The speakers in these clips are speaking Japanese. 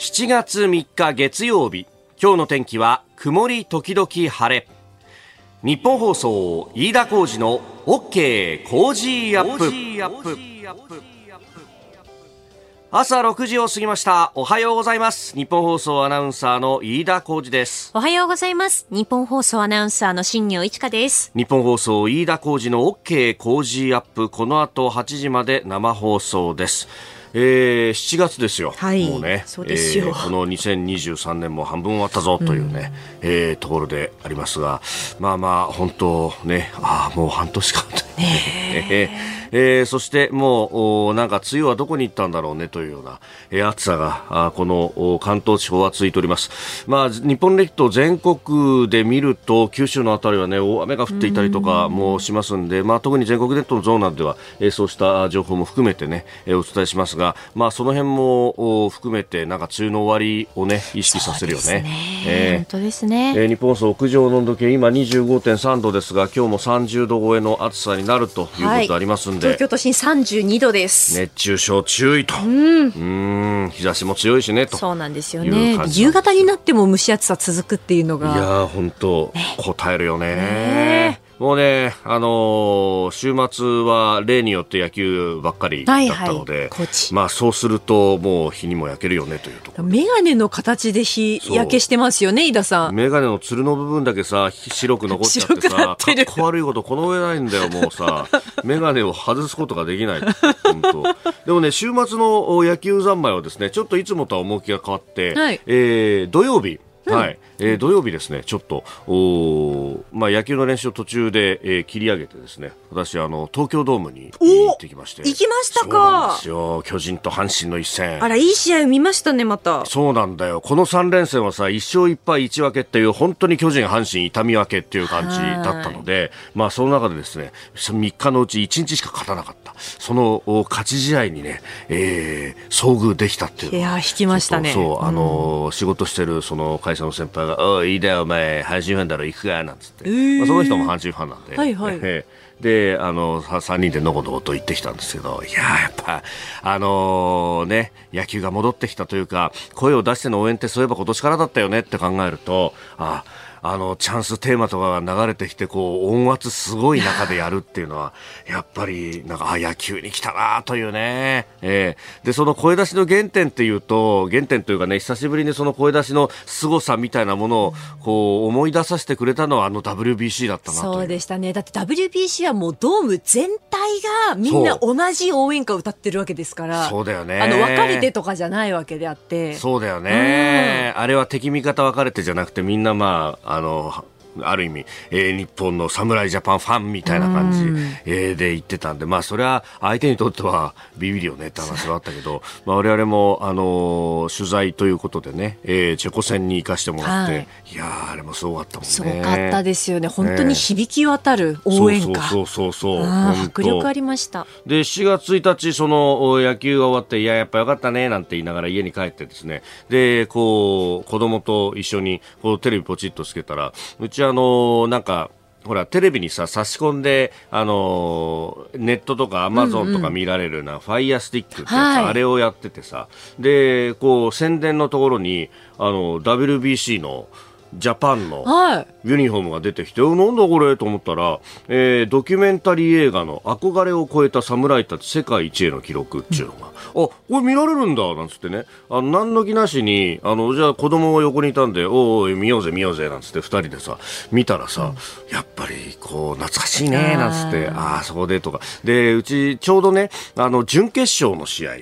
7月3日月曜日今日の天気は曇り時々晴れ。ニッポン放送飯田浩司の OK! Cozy up!。朝6時を過ぎました。おはようございます。ニッポン放送アナウンサーの飯田浩司です。おはようございます。ニッポン放送アナウンサーの新行市佳です。ニッポン放送飯田浩司の OK! Cozy up!。この後8時まで生放送ですえー、7月ですよ、はい、もうね。そうですよ、えー、この2023年も半分終わったぞというね、うん、えー、ところでありますがまあまあ本当ねああもう半年間ねえー、そしてもうなんか梅雨はどこに行ったんだろうねというような、えー、暑さがあこの関東地方は続いております、まあ、日本列島全国で見ると九州のあたりは、ね、大雨が降っていたりとかもしますんで、まあ、特に全国ネットのゾーンなどでは、えー、そうした情報も含めて、ね、えー、お伝えしますが、まあ、その辺も含めてなんか梅雨の終わりを、ね、意識させるよね。ね。えー、本当ですね、えー、日本放送屋上の温度計今25.3度ですが今日も30度超えの暑さになるということありますんで、はい、東京都心32度です。熱中症注意と。うん。日差しも強いしねと。そうなんですよね。夕方になっても蒸し暑さ続くっていうのが。いや本当、ね、答えるよね。ねもうね、あのー、週末は例によって野球ばっかりだったので、はいはい、まあそうするともう日にも焼けるよねというところ。メガネの形で日焼けしてますよね、井田さん。メガネのつるの部分だけさ、白く残っちゃってさ、かっこ悪いことこの上ないんだよ、もうさ、メガネを外すことができない。本当。でもね、週末の野球三昧はですね、ちょっといつもとは趣が変わって、はい、えー、土曜日、はい、えー、土曜日ですね、ちょっと、おまあ、野球の練習を途中で、えー、切り上げてですね、私、あの、東京ドームに行ってきまして。行きましたかそうなんですよ。巨人と阪神の一戦。あら、いい試合見ましたね、また。そうなんだよ。この3連戦はさ、1勝1敗1分けっていう、本当に巨人、阪神、痛み分けっていう感じだったので、まあ、その中でですね、3日のうち1日しか勝たなかった。その勝ち試合にね、えー、遭遇できたっていう。いや、引きましたね。そう、あの、うん、仕事してる、その会社の先輩が、おい、いいだよ、お前、阪神ファンだろ、行くか、なんつって。えー、まあ、その人も阪神ファンなんで。はいはい。えーで、あの、3人でのこのこと言ってきたんですけど、いややっぱ、あのー、ね、野球が戻ってきたというか、声を出しての応援ってそういえば今年からだったよねって考えると、ああの、チャンステーマとかが流れてきて、こう、音圧すごい中でやるっていうのは、やっぱり、なんか、あ、野球に来たなというね。えー、で、その声出しの原点っていうと、原点というかね、久しぶりにその声出しの凄さみたいなものを、こう、思い出させてくれたのは、あの WBC だったなそうでしたね。だって WBC はもうドーム全体がみんな同じ応援歌を歌ってるわけですから。そうだよね。あの、別れてとかじゃないわけであって。そうだよね。あれは敵味方別れてじゃなくて、みんなまあ、あの、ある意味、えー、日本の侍ジャパンファンみたいな感じ、えー、で言ってたんで、まあ、それは相手にとってはビビるよねって話はあったけど、まあ、我々も、あのー、取材ということでね、えー、チェコ戦に行かしてもらって、はい、いやあれもすごかったもんね。すごかったですよね。本当に響き渡る応援歌。そうそうそうそう迫力ありました。で、7月1日、その野球が終わって、いや、やっぱよかったね、なんて言いながら家に帰ってですね、で、こう、子供と一緒に、こう、テレビポチッとつけたら、うちあのなんかほら、テレビにさ、差し込んで、あのー、ネットとかアマゾンとか見られるな、うんうん、ファイヤースティックってやつ、はい、あれをやっててさ、で、こう、宣伝のところに、あの、WBC の、ジャパンのユニフォームが出てきて、はい、なんだこれ？と思ったら、えー、ドキュメンタリー映画の憧れを超えた侍たち世界一への記録っていうのが、うん、あ、これ見られるんだ、なんつってね、あの、何の気なしに、あの、じゃあ子供が横にいたんで、おお見ようぜ見ようぜ、なんつって二人でさ、見たらさ、うん、やっぱり、こう、懐かしいね、なんつって、ああ、そこでとか。で、うち、ちょうどね、あの、準決勝の試合、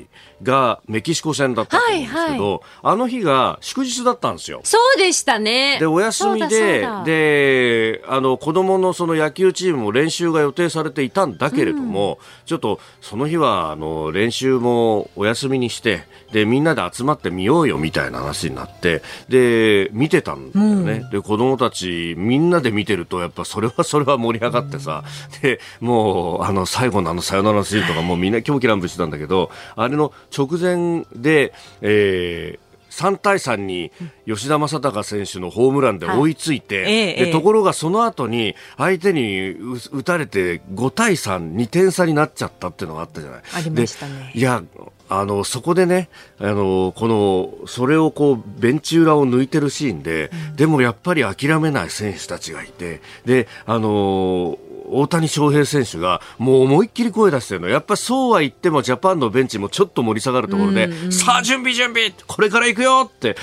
がメキシコ戦だったと思うんですけど、はいはい、あの日が祝日だったんですよ。そうでしたね。で、お休みで、で、あの、子供のその野球チームも練習が予定されていたんだけれども、うん、ちょっとその日は、あの、練習もお休みにして、で、みんなで集まってみようよみたいな話になって、で、見てたんだよね。うん、で、子供たちみんなで見てると、やっぱそれは それは盛り上がってさ、うん、で、もう、あの、最後のあの、さよならのシーンとかもうみんな狂気乱舞してたんだけど、あれの直前で、えー、3対3に吉田正尚選手のホームランで追いついて、はいええ。でところがその後に相手に打たれて5対3、2点差になっちゃったっていうのがあったじゃない。ありましたね。でいやあのそこでねあのこのそれをこうベンチ裏を抜いてるシーンで、でもやっぱり諦めない選手たちがいてであの大谷翔平選手がもう思いっきり声出してるの。やっぱそうは言ってもジャパンのベンチもちょっと盛り下がるところで、さあ準備準備これから行くよって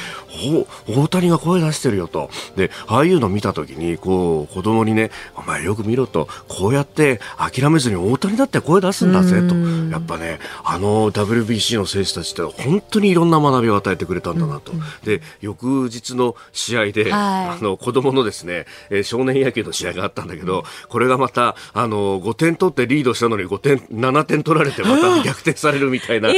お大谷が声出してるよと。でああいうの見た時にこう子供にねお前よく見ろとこうやって諦めずに大谷だって声出すんだぜと。やっぱねあの WBC の選手たちって本当にいろんな学びを与えてくれたんだなと、で翌日の試合で、はい。あの子供のですね、えー少年野球の試合があったんだけど、これがまたあの5点取ってリードしたのに5点7点取られてまた 逆転されるみたいな、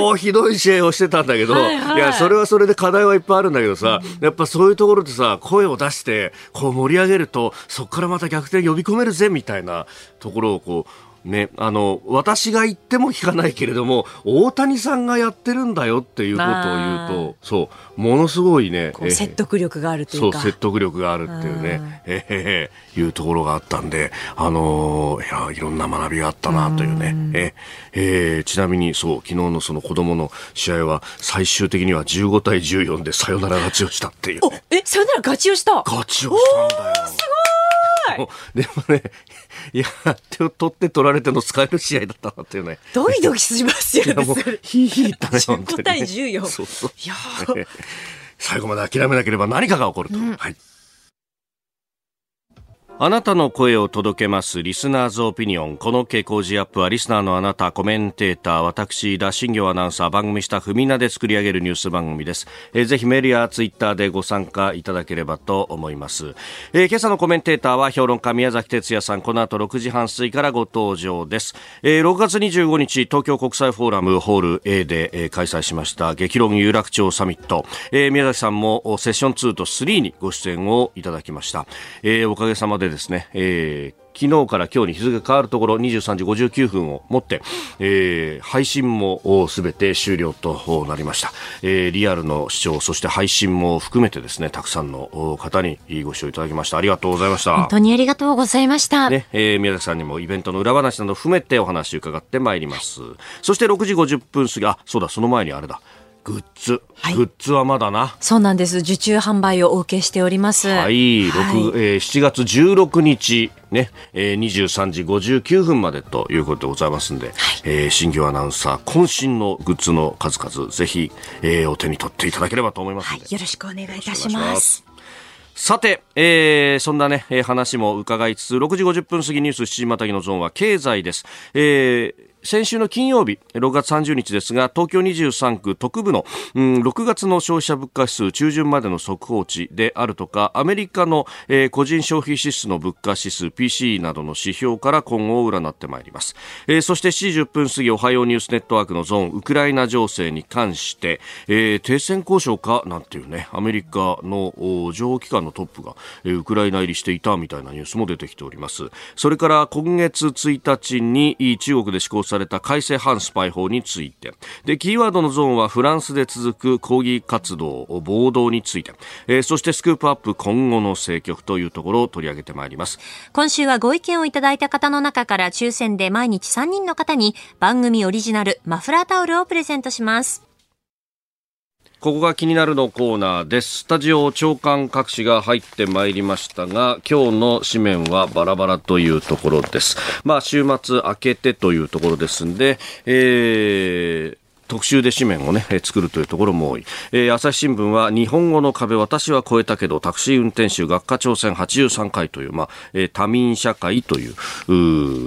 こうひどい試合をしてたんだけど、はいはいい。やそれはそれで課題はいっぱいあるんだけどさ、やっぱそういうところでさ声を出してこう盛り上げるとそこからまた逆転呼び込めるぜみたいなところをこうね、あの私が言っても聞かないけれども大谷さんがやってるんだよっていうことを言うまとそうものすごいね説得力があるといか。そうう説得力があるっていうね、ええいうところがあったんで、あのーいやいろんな学びがあったなというね、ええーちなみにそう昨日のその子供の試合は最終的には15対14でサヨナラ勝ちをしたっていう、おね、え、さよならガチをした？勝ちをしたんだよ。すごいでもね、いや、手を取って取られての使える試合だったなっていうね。ドキドキしますよね。もうそれ、ヒーヒー言ったね、本当に、15ね。対14そうそう。いやー 最後まで諦めなければ何かが起こると。はい。あなたの声を届けますリスナーズオピニオン。この傾向時アップはリスナーのあなた、コメンテーター、私、田新行アナウンサー、番組スタッフみんなで作り上げるニュース番組です。えーぜひメールやツイッターでご参加いただければと思います。えー今朝のコメンテーターは評論家宮崎哲也さん、この後6時半過ぎからご登場です。えー6月25日、東京国際フォーラムホール A で、えー開催しました激論有楽町サミット。えー宮崎さんもセッション2と3にご出演をいただきました。えーおかげさまでですね、えー昨日から今日に日付が変わるところ23時59分をもって、えー配信もすべて終了となりました、えーリアルの視聴そして配信も含めてですねたくさんのお方にご視聴いただきましたありがとうございました本当にありがとうございました。ね、えー宮崎さんにもイベントの裏話など含めてお話を伺ってまいります。そして6時50分過ぎ、あ、そうだ、その前にあれだ。グッズ。はいグッズはまだな。そうなんです。受注販売をお受けしております。はい、六えー7月16日、ね、えー23時59分までということでございますんで、えー新業アナウンサー、渾身のグッズの数々、ぜひ、えーお手に取っていただければと思いますので。よろしくお願いいたします。さて、えーそんなね、えー話も伺いつつ、6時50分過ぎニュース7時またぎのゾーンは経済です。えー先週の金曜日、6月30日ですが、東京23区特部の、うん、6月の消費者物価指数中旬までの速報値であるとか、アメリカの、えー個人消費支出の物価指数 PC などの指標から今後を占ってまいります。えーそして7時10分過ぎ、おはようニュースネットワークのゾーン、ウクライナ情勢に関して、えー停戦交渉かなんていうね、アメリカのお情報機関のトップが、えーウクライナ入りしていたみたいなニュースも出てきております。それから今月1日に中国で施行された改正反スパイ法について、で、キーワードのゾーンはフランスで続く抗議活動、暴動について、えーそしてスクープアップ今後の政局というところを取り上げてまいります。今週はご意見をいただいた方の中から抽選で毎日3人の方に番組オリジナルマフラータオルをプレゼントします。ここが気になるのコーナーです。スタジオ長官各紙が入ってまいりましたが、今日の紙面はバラバラというところです。まあ、週末明けてというところですんで、えー特集で紙面をね、作るというところも多い。えー朝日新聞は日本語の壁私は越えたけどタクシー運転手学科挑戦83回という、まあ、えー多民社会という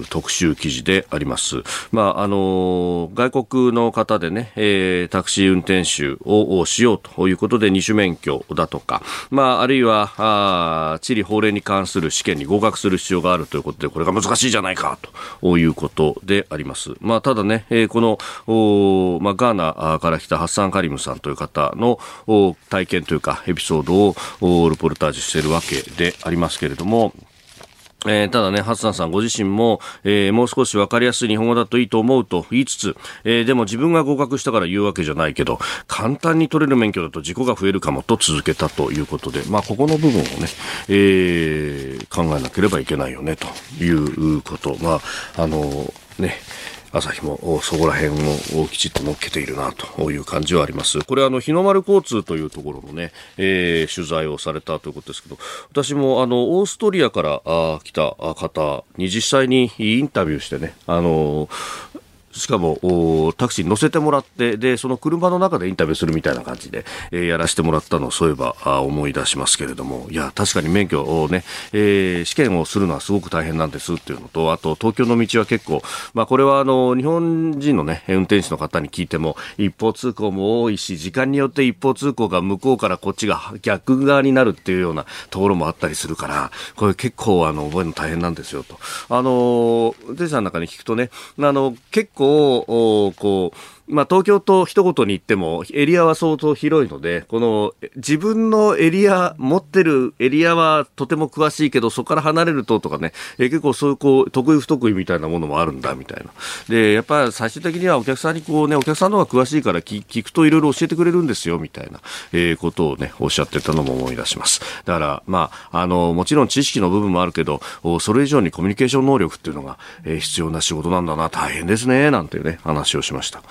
う特集記事であります。まあ、あのー外国の方でね、えータクシー運転手ををしようということで二種免許だとか、まあ、あるいは、あ地理法令に関する試験に合格する必要があるということで、これが難しいじゃないかということであります。まあ、ただね、えーこの、おーまあ、ガーナから来たハッサン・カリムさんという方の体験というかエピソードをルポルタージュしているわけでありますけれども、えー、ただね、ハッサンさんご自身も、えー、もう少しわかりやすい日本語だといいと思うと言いつつ、えー、でも自分が合格したから言うわけじゃないけど、簡単に取れる免許だと事故が増えるかもと続けたということで、まあ、ここの部分をね、え、考えなければいけないよね、ということ。まあ、あの、ね、朝日もそこら辺をきちっと乗っけているなという感じはあります。これあの日の丸交通というところのね、えー、取材をされたということですけど、私もあのオーストリアからあ来た方に実際にインタビューしてね、あのしかもタクシーに乗せてもらってでその車の中でインタビューするみたいな感じで、えー、やらせてもらったのをそういえばあ思い出しますけれどもいや確かに免許をね、えー、試験をするのはすごく大変なんですっていうのとあと東京の道は結構、まあ、これはあの日本人の、ね、運転手の方に聞いても一方通行も多いし時間によって一方通行が向こうからこっちが逆側になるっていうようなところもあったりするからこれ結構あの覚えるの大変なんですよと。あの運転手さんの中に聞くとねあの結構構、こう、まあ、東京と一言に言ってもエリアは相当広いので、この自分のエリア、持ってるエリアはとても詳しいけど、そこから離れるととかね、え結構そういうこう、得意不得意みたいなものもあるんだみたいな。で、やっぱり最終的にはお客さんにこうね、お客さんの方が詳しいから聞聞くといろいろ教えてくれるんですよみたいな、えー、ことをね、おっしゃってたのも思い出します。だから、まあ、あの、もちろん知識の部分もあるけど、それ以上にコミュニケーション能力っていうのが、えー、必要な仕事なんだな、大変ですね、なんていうね、話をしました。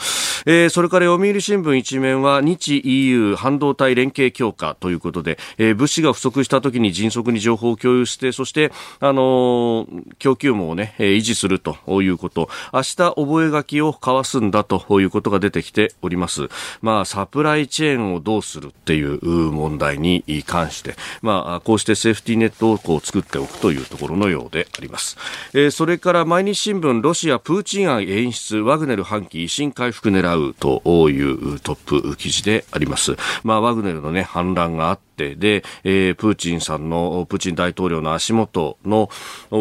えー、それから読売新聞一面は日 EU 半導体連携強化ということで、えー、物資が不足した時に迅速に情報を共有してそして、あのー、供給網をね、維持するということ。明日覚書を交わすんだということが出てきております。まあサプライチェーンをどうするっていう問題に関して。まあこうしてセーフティーネットをこう作っておくというところのようであります、えー、それから毎日新聞ロシアプーチン案演出ワグネル反旗維新回復狙うというトップ記事であります。まあ、ワグネルのね、反乱があって、で、えー、プーチンさんの、プーチン大統領の足元の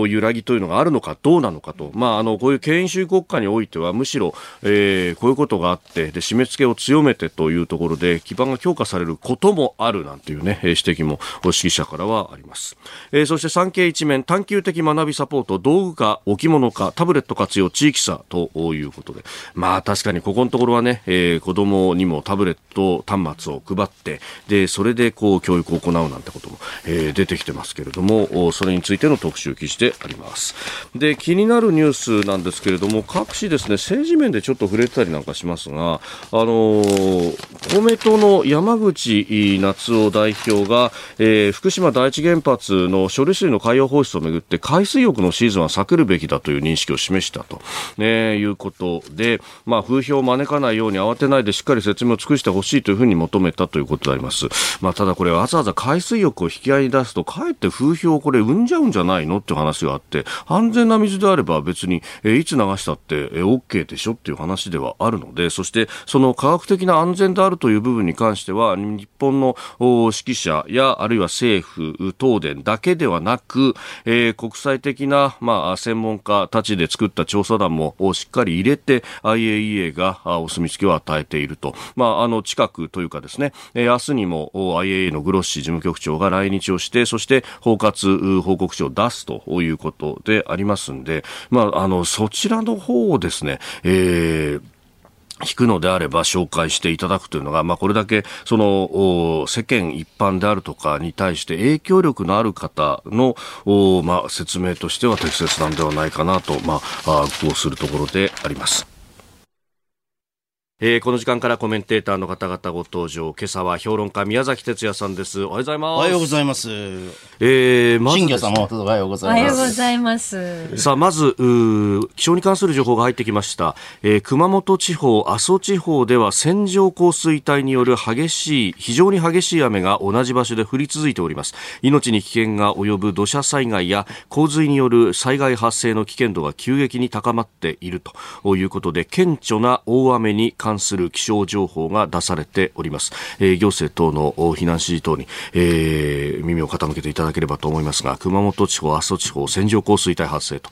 揺らぎというのがあるのかどうなのかと、まあ、あの、こういう権威主義国家においては、むしろ、えー、こういうことがあって、で、締め付けを強めてというところで、基盤が強化されることもあるなんていうね、指摘も、指揮者からはあります。えー、そして産経一面、探究的学びサポート、道具化、置物化、タブレット活用、地域差ということで、まあ、確かにここのところはね、えー、子供にもタブレット端末を配ってでそれでこう教育を行うなんてことも、えー、出てきてますけれどもそれについての特集記事でありますで気になるニュースなんですけれども各紙ですね政治面でちょっと触れてたりなんかしますがあのー、公明党の山口夏夫代表が、えー、福島第一原発の処理水の海洋放出をめぐって海水浴のシーズンは避けるべきだという認識を示したと、ね、いうことで、まあ、風評を招かないように慌てないでしっかり説明を尽くしてほしいというふうに求めたということであります。まあ、ただこれわざわざ海水浴を引き合いに出すと、かえって風評をこれ生んじゃうんじゃないのっていう話があって、安全な水であれば別に、えいつ流したって、え OK でしょっていう話ではあるので、そしてその科学的な安全であるという部分に関しては、日本の指揮者やあるいは政府、東電だけではなく、えー、国際的な、まあ、専門家たちで作った調査団もしっかり入れて IAEA がお墨付きを与えていると。まあ、あの、近くというかですね、えー、明日にも IAEA のグロッシ事務局長が来日をして、そして包括報告書を出すということでありますんで、まあ、あの、そちらの方をですね、えー、引くのであれば紹介していただくというのが、まあ、これだけその世間一般であるとかに対して影響力のある方の、まあ、説明としては適切なんではないかなと、まあ、こうするところであります。えー、この時間からコメンテーターの方々ご登場。今朝は評論家宮崎哲也さんです。おはようございます。おはようございます。えー、まず、ね、さんもおはようございます。おはようございます。さあ、まず、気象に関する情報が入ってきました。えー、熊本地方、阿蘇地方では線状降水帯による激しい、非常に激しい雨が同じ場所で降り続いております。命に危険が及ぶ土砂災害や洪水による災害発生の危険度が急激に高まっているということで、顕著な大雨に関関する気象情報が出されております。えー、行政等の避難指示等に、えー、耳を傾けていただければと思いますが、熊本地方、阿蘇地方、線状降水帯発生と。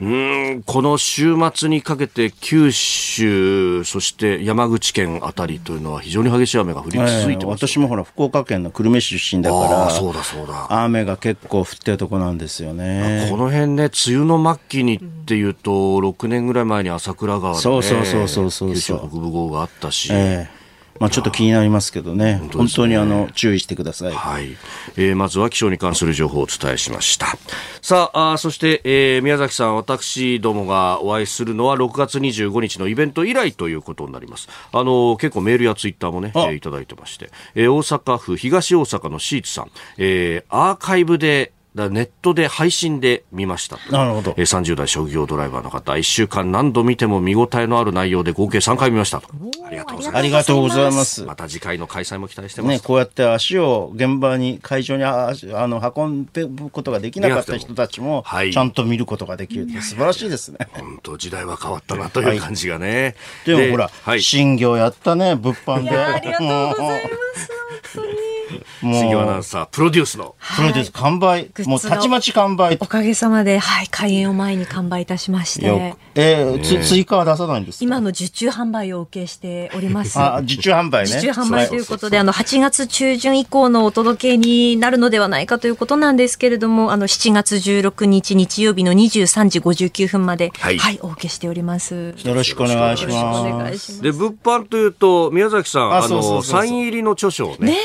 うんこの週末にかけて九州、そして山口県あたりというのは非常に激しい雨が降り続いてます、えー、私もほら、福岡県の久留米市出身だから、そうだそうだ雨が結構降ってるとこなんですよね。この辺ね、梅雨の末期にっていうと、6年ぐらい前に朝倉川で、ね、そうそうそうそうそう九州北部豪雨があったし。えーまあ、ちょっと気になりますけどね、本当、ね、当にあの注意してください、はい。えー、まずは気象に関する情報をお伝えしました。さああそして、えー、宮崎さん私どもがお会いするのは6月25日のイベント以来ということになります。あの結構メールやツイッターもね、えー、いただいてまして、えー、大阪府東大阪のシーツさん、えー、アーカイブでだネットで配信で見ました。なるほど。えー、30代職業ドライバーの方、1週間何度見ても見応えのある内容で合計3回見ましたと。ありがとうございます。ありがとうございます。また次回の開催も期待してます。ね、こうやって足を現場に、会場にあの運ぶことができなかった人たちも、ちゃんと見ることができる素晴らしいですね。本当時代は変わったなという感じがね。はい、でもほら、はい、新業やったね、物販で。ありがとうございます。本当に。新業アナウンサー、プロデュースの。プロデュース、完売。もうたちまち完売。おかげさまで、はい、開演を前に完売いたしまして。えー、つ追加は出さないんです今の受注販売をお受けしております。あ、受注販売ね。受注販売ということで、あの、8月中旬以降のお届けになるのではないかということなんですけれども、あの、7月16日日曜日の23時59分まで、はい、はい、お受けしております。よろしくお願いします。で、物販というと、宮崎さん、あの、サイン入りの著書をね。ね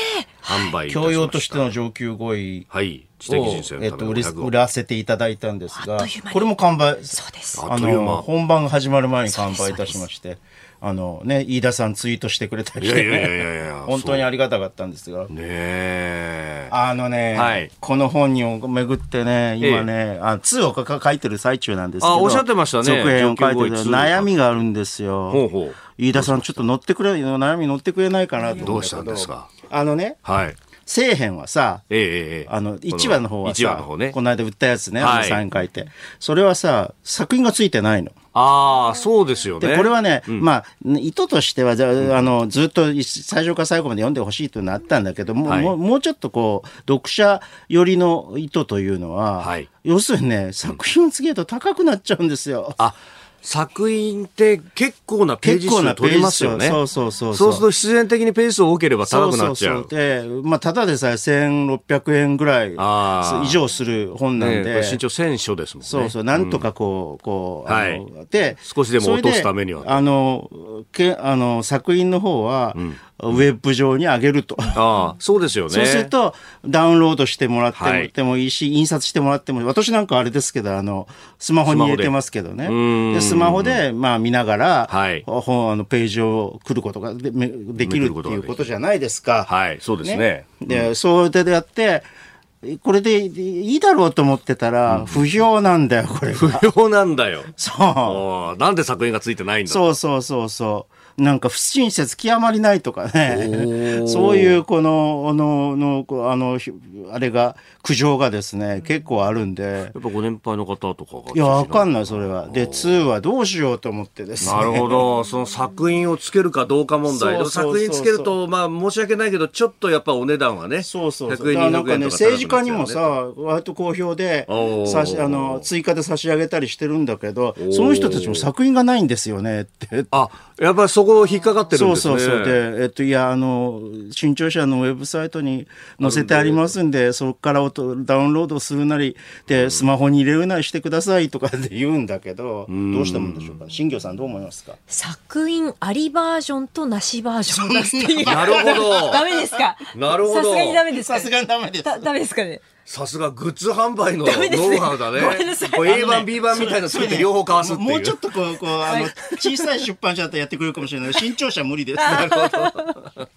販売教養としての上級語彙はい。知的人生えっと、売らせていただいたんですが、これも完売。そうです。あの、本番が始まる前に完売いたしまして、あのね、飯田さんツイートしてくれたりして、本当にありがたかったんですが。ねあのね、はい、この本に巡ってね、今ね、あ2を書いてる最中なんですけど、あ、おっしゃってましたね。続編を書いてる悩みがあるんですよ。ほうほう。飯田さん、ちょっと乗ってくれ、悩み乗ってくれないかなとどうしたんですか？あのね、はい。聖編はさ、ええあの、1話の方はさ、こね、この間売ったやつね、はい、サイン書いて。それはさ、作品がついてないの。ああ、そうですよね。で、これはね、うん、まあ、意図としては、あの、ずっと最初から最後まで読んでほしいというのはあったんだけども、はい、もうもうちょっとこう、読者寄りの意図というのは、はい、要するにね、作品をつけると高くなっちゃうんですよ。あ作品って結構なページ数取りますよね。そうそうそうそうすると必然的にペース多ければ高くなっちゃう。そうそうそうで、まあ、ただでさえ1600円ぐらい以上する本なんで。ね、身長1000書ですもんね。そうそう、なんとかこう、うん、こう、はい、で、少しでも落とすためには。あの、けあの作品の方は、うんウェブ上に上げると。ああ、そうですよね。そうすると、ダウンロードしてもらってもいいし、はい、印刷してもらっても、私なんかあれですけど、あの、スマホに入れてますけどね。でスマホで、まあ見ながら、はい、本、あの、ページを来ることがでできるっていうことじゃないですか。はい、そうですね。ねで、うん、そうでやって、これでいいだろうと思ってたら、不評なんだよ、これ。不評なんだよ。そう。なんで作品がついてないんだそうそうそうそう。なんか不親切極まりないとかね、そういうこの、あの、の、あの、あれが、苦情がですね、結構あるんで。やっぱご年配の方とかが。いや、わかんない、それは。で、2はどうしようと思ってですね。なるほど。その作品をつけるかどうか問題。作品つけると、まあ、申し訳ないけど、ちょっとやっぱお値段はね。そうそうそなんかね、政治家にもさ、割と好評で、さし、あの、追加で差し上げたりしてるんだけど、その人たちも作品がないんですよねって。あ、やっぱりそこ引っかかってるんですね。そうそうそう。で、えっと、いや、あの、新潮社のウェブサイトに載せてありますんで、そこからダウンロードするなり、で、スマホに入れるなりしてくださいとかって言うんだけど、どうしたもんでしょうか？新業さんどう思いますか？作品ありバージョンとなしバージョン出すっていう。なるほど。ダメですか？なるほど。さすがにダメですか、さすがにダメです。ダメですかね？さすがグッズ販売のノウハウだね。A 版、B 版みたいな作って両方買わすっていう。もうちょっとこう、こう、あの、小さい出版社だったらやってくれるかもしれない。新潮社無理です。なるほど。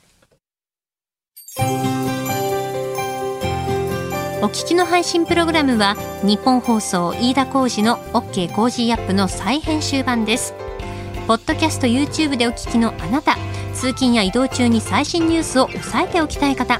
お聞きの配信プログラムは日本放送飯田浩司の OK コージーアップの再編集版ですポッドキャスト YouTube でお聞きのあなた通勤や移動中に最新ニュースを押さえておきたい方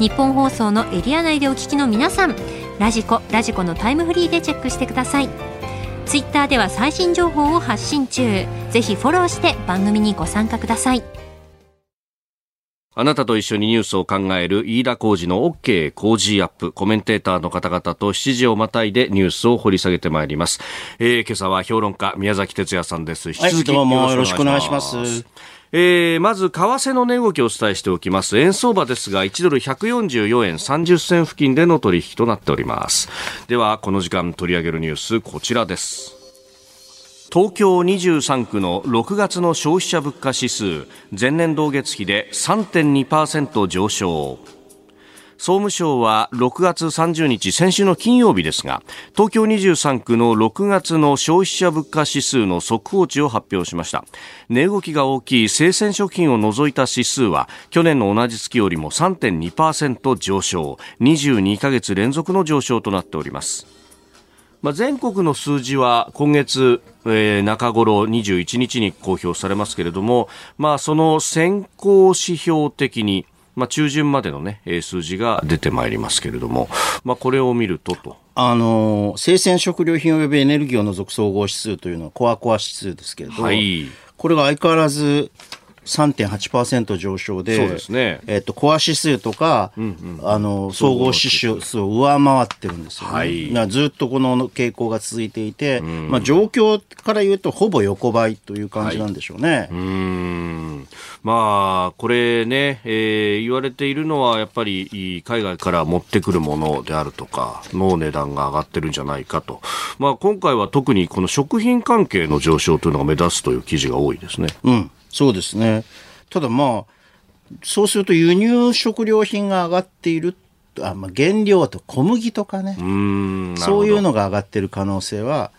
日本放送のエリア内でお聞きの皆さんラジコラジコのタイムフリーでチェックしてくださいツイッターでは最新情報を発信中ぜひフォローして番組にご参加くださいあなたと一緒にニュースを考える飯田浩二の OK 工事アップ。コメンテーターの方々と7時をまたいでニュースを掘り下げてまいります。えー、今朝は評論家宮崎哲也さんです。引き続き、はい、どうもよろしくお願いします。えー、まず、為替の値動きをお伝えしておきます。円相場ですが、1ドル144円30銭付近での取引となっております。では、この時間取り上げるニュース、こちらです。東京23区の6月の消費者物価指数前年同月比で3.2%上昇総務省は6月30日先週の金曜日ですが東京23区の6月の消費者物価指数の速報値を発表しました。値動きが大きい生鮮食品を除いた指数は去年の同じ月よりも3.2%上昇22ヶ月連続の上昇となっております。まあ、全国の数字は今月、えー、中頃21日に公表されますけれども、まあ、その先行指標的に、まあ、中旬までの、ね、数字が出てまいりますけれども、まあ、これを見るとと。あの生鮮食料品及びエネルギーを除く総合指数というのはコアコア指数ですけれど、はい、これが相変わらず3.8%上昇で、そうですね。えっ、と、コア指数とか、うんうん、あの、総合指数を上回ってるんですよね。はい、ずっとこの傾向が続いていて、うん、まあ、状況から言うと、ほぼ横ばいという感じなんでしょうね。はい、うん。まあ、これね、えー、言われているのは、やっぱり、海外から持ってくるものであるとか、の値段が上がってるんじゃないかと。まあ、今回は特にこの食品関係の上昇というのが目立つという記事が多いですね。うん。そうですね。ただまあ、そうすると輸入食料品が上がっている。あまあ、原料と小麦とかね。そういうのが上がってる可能性は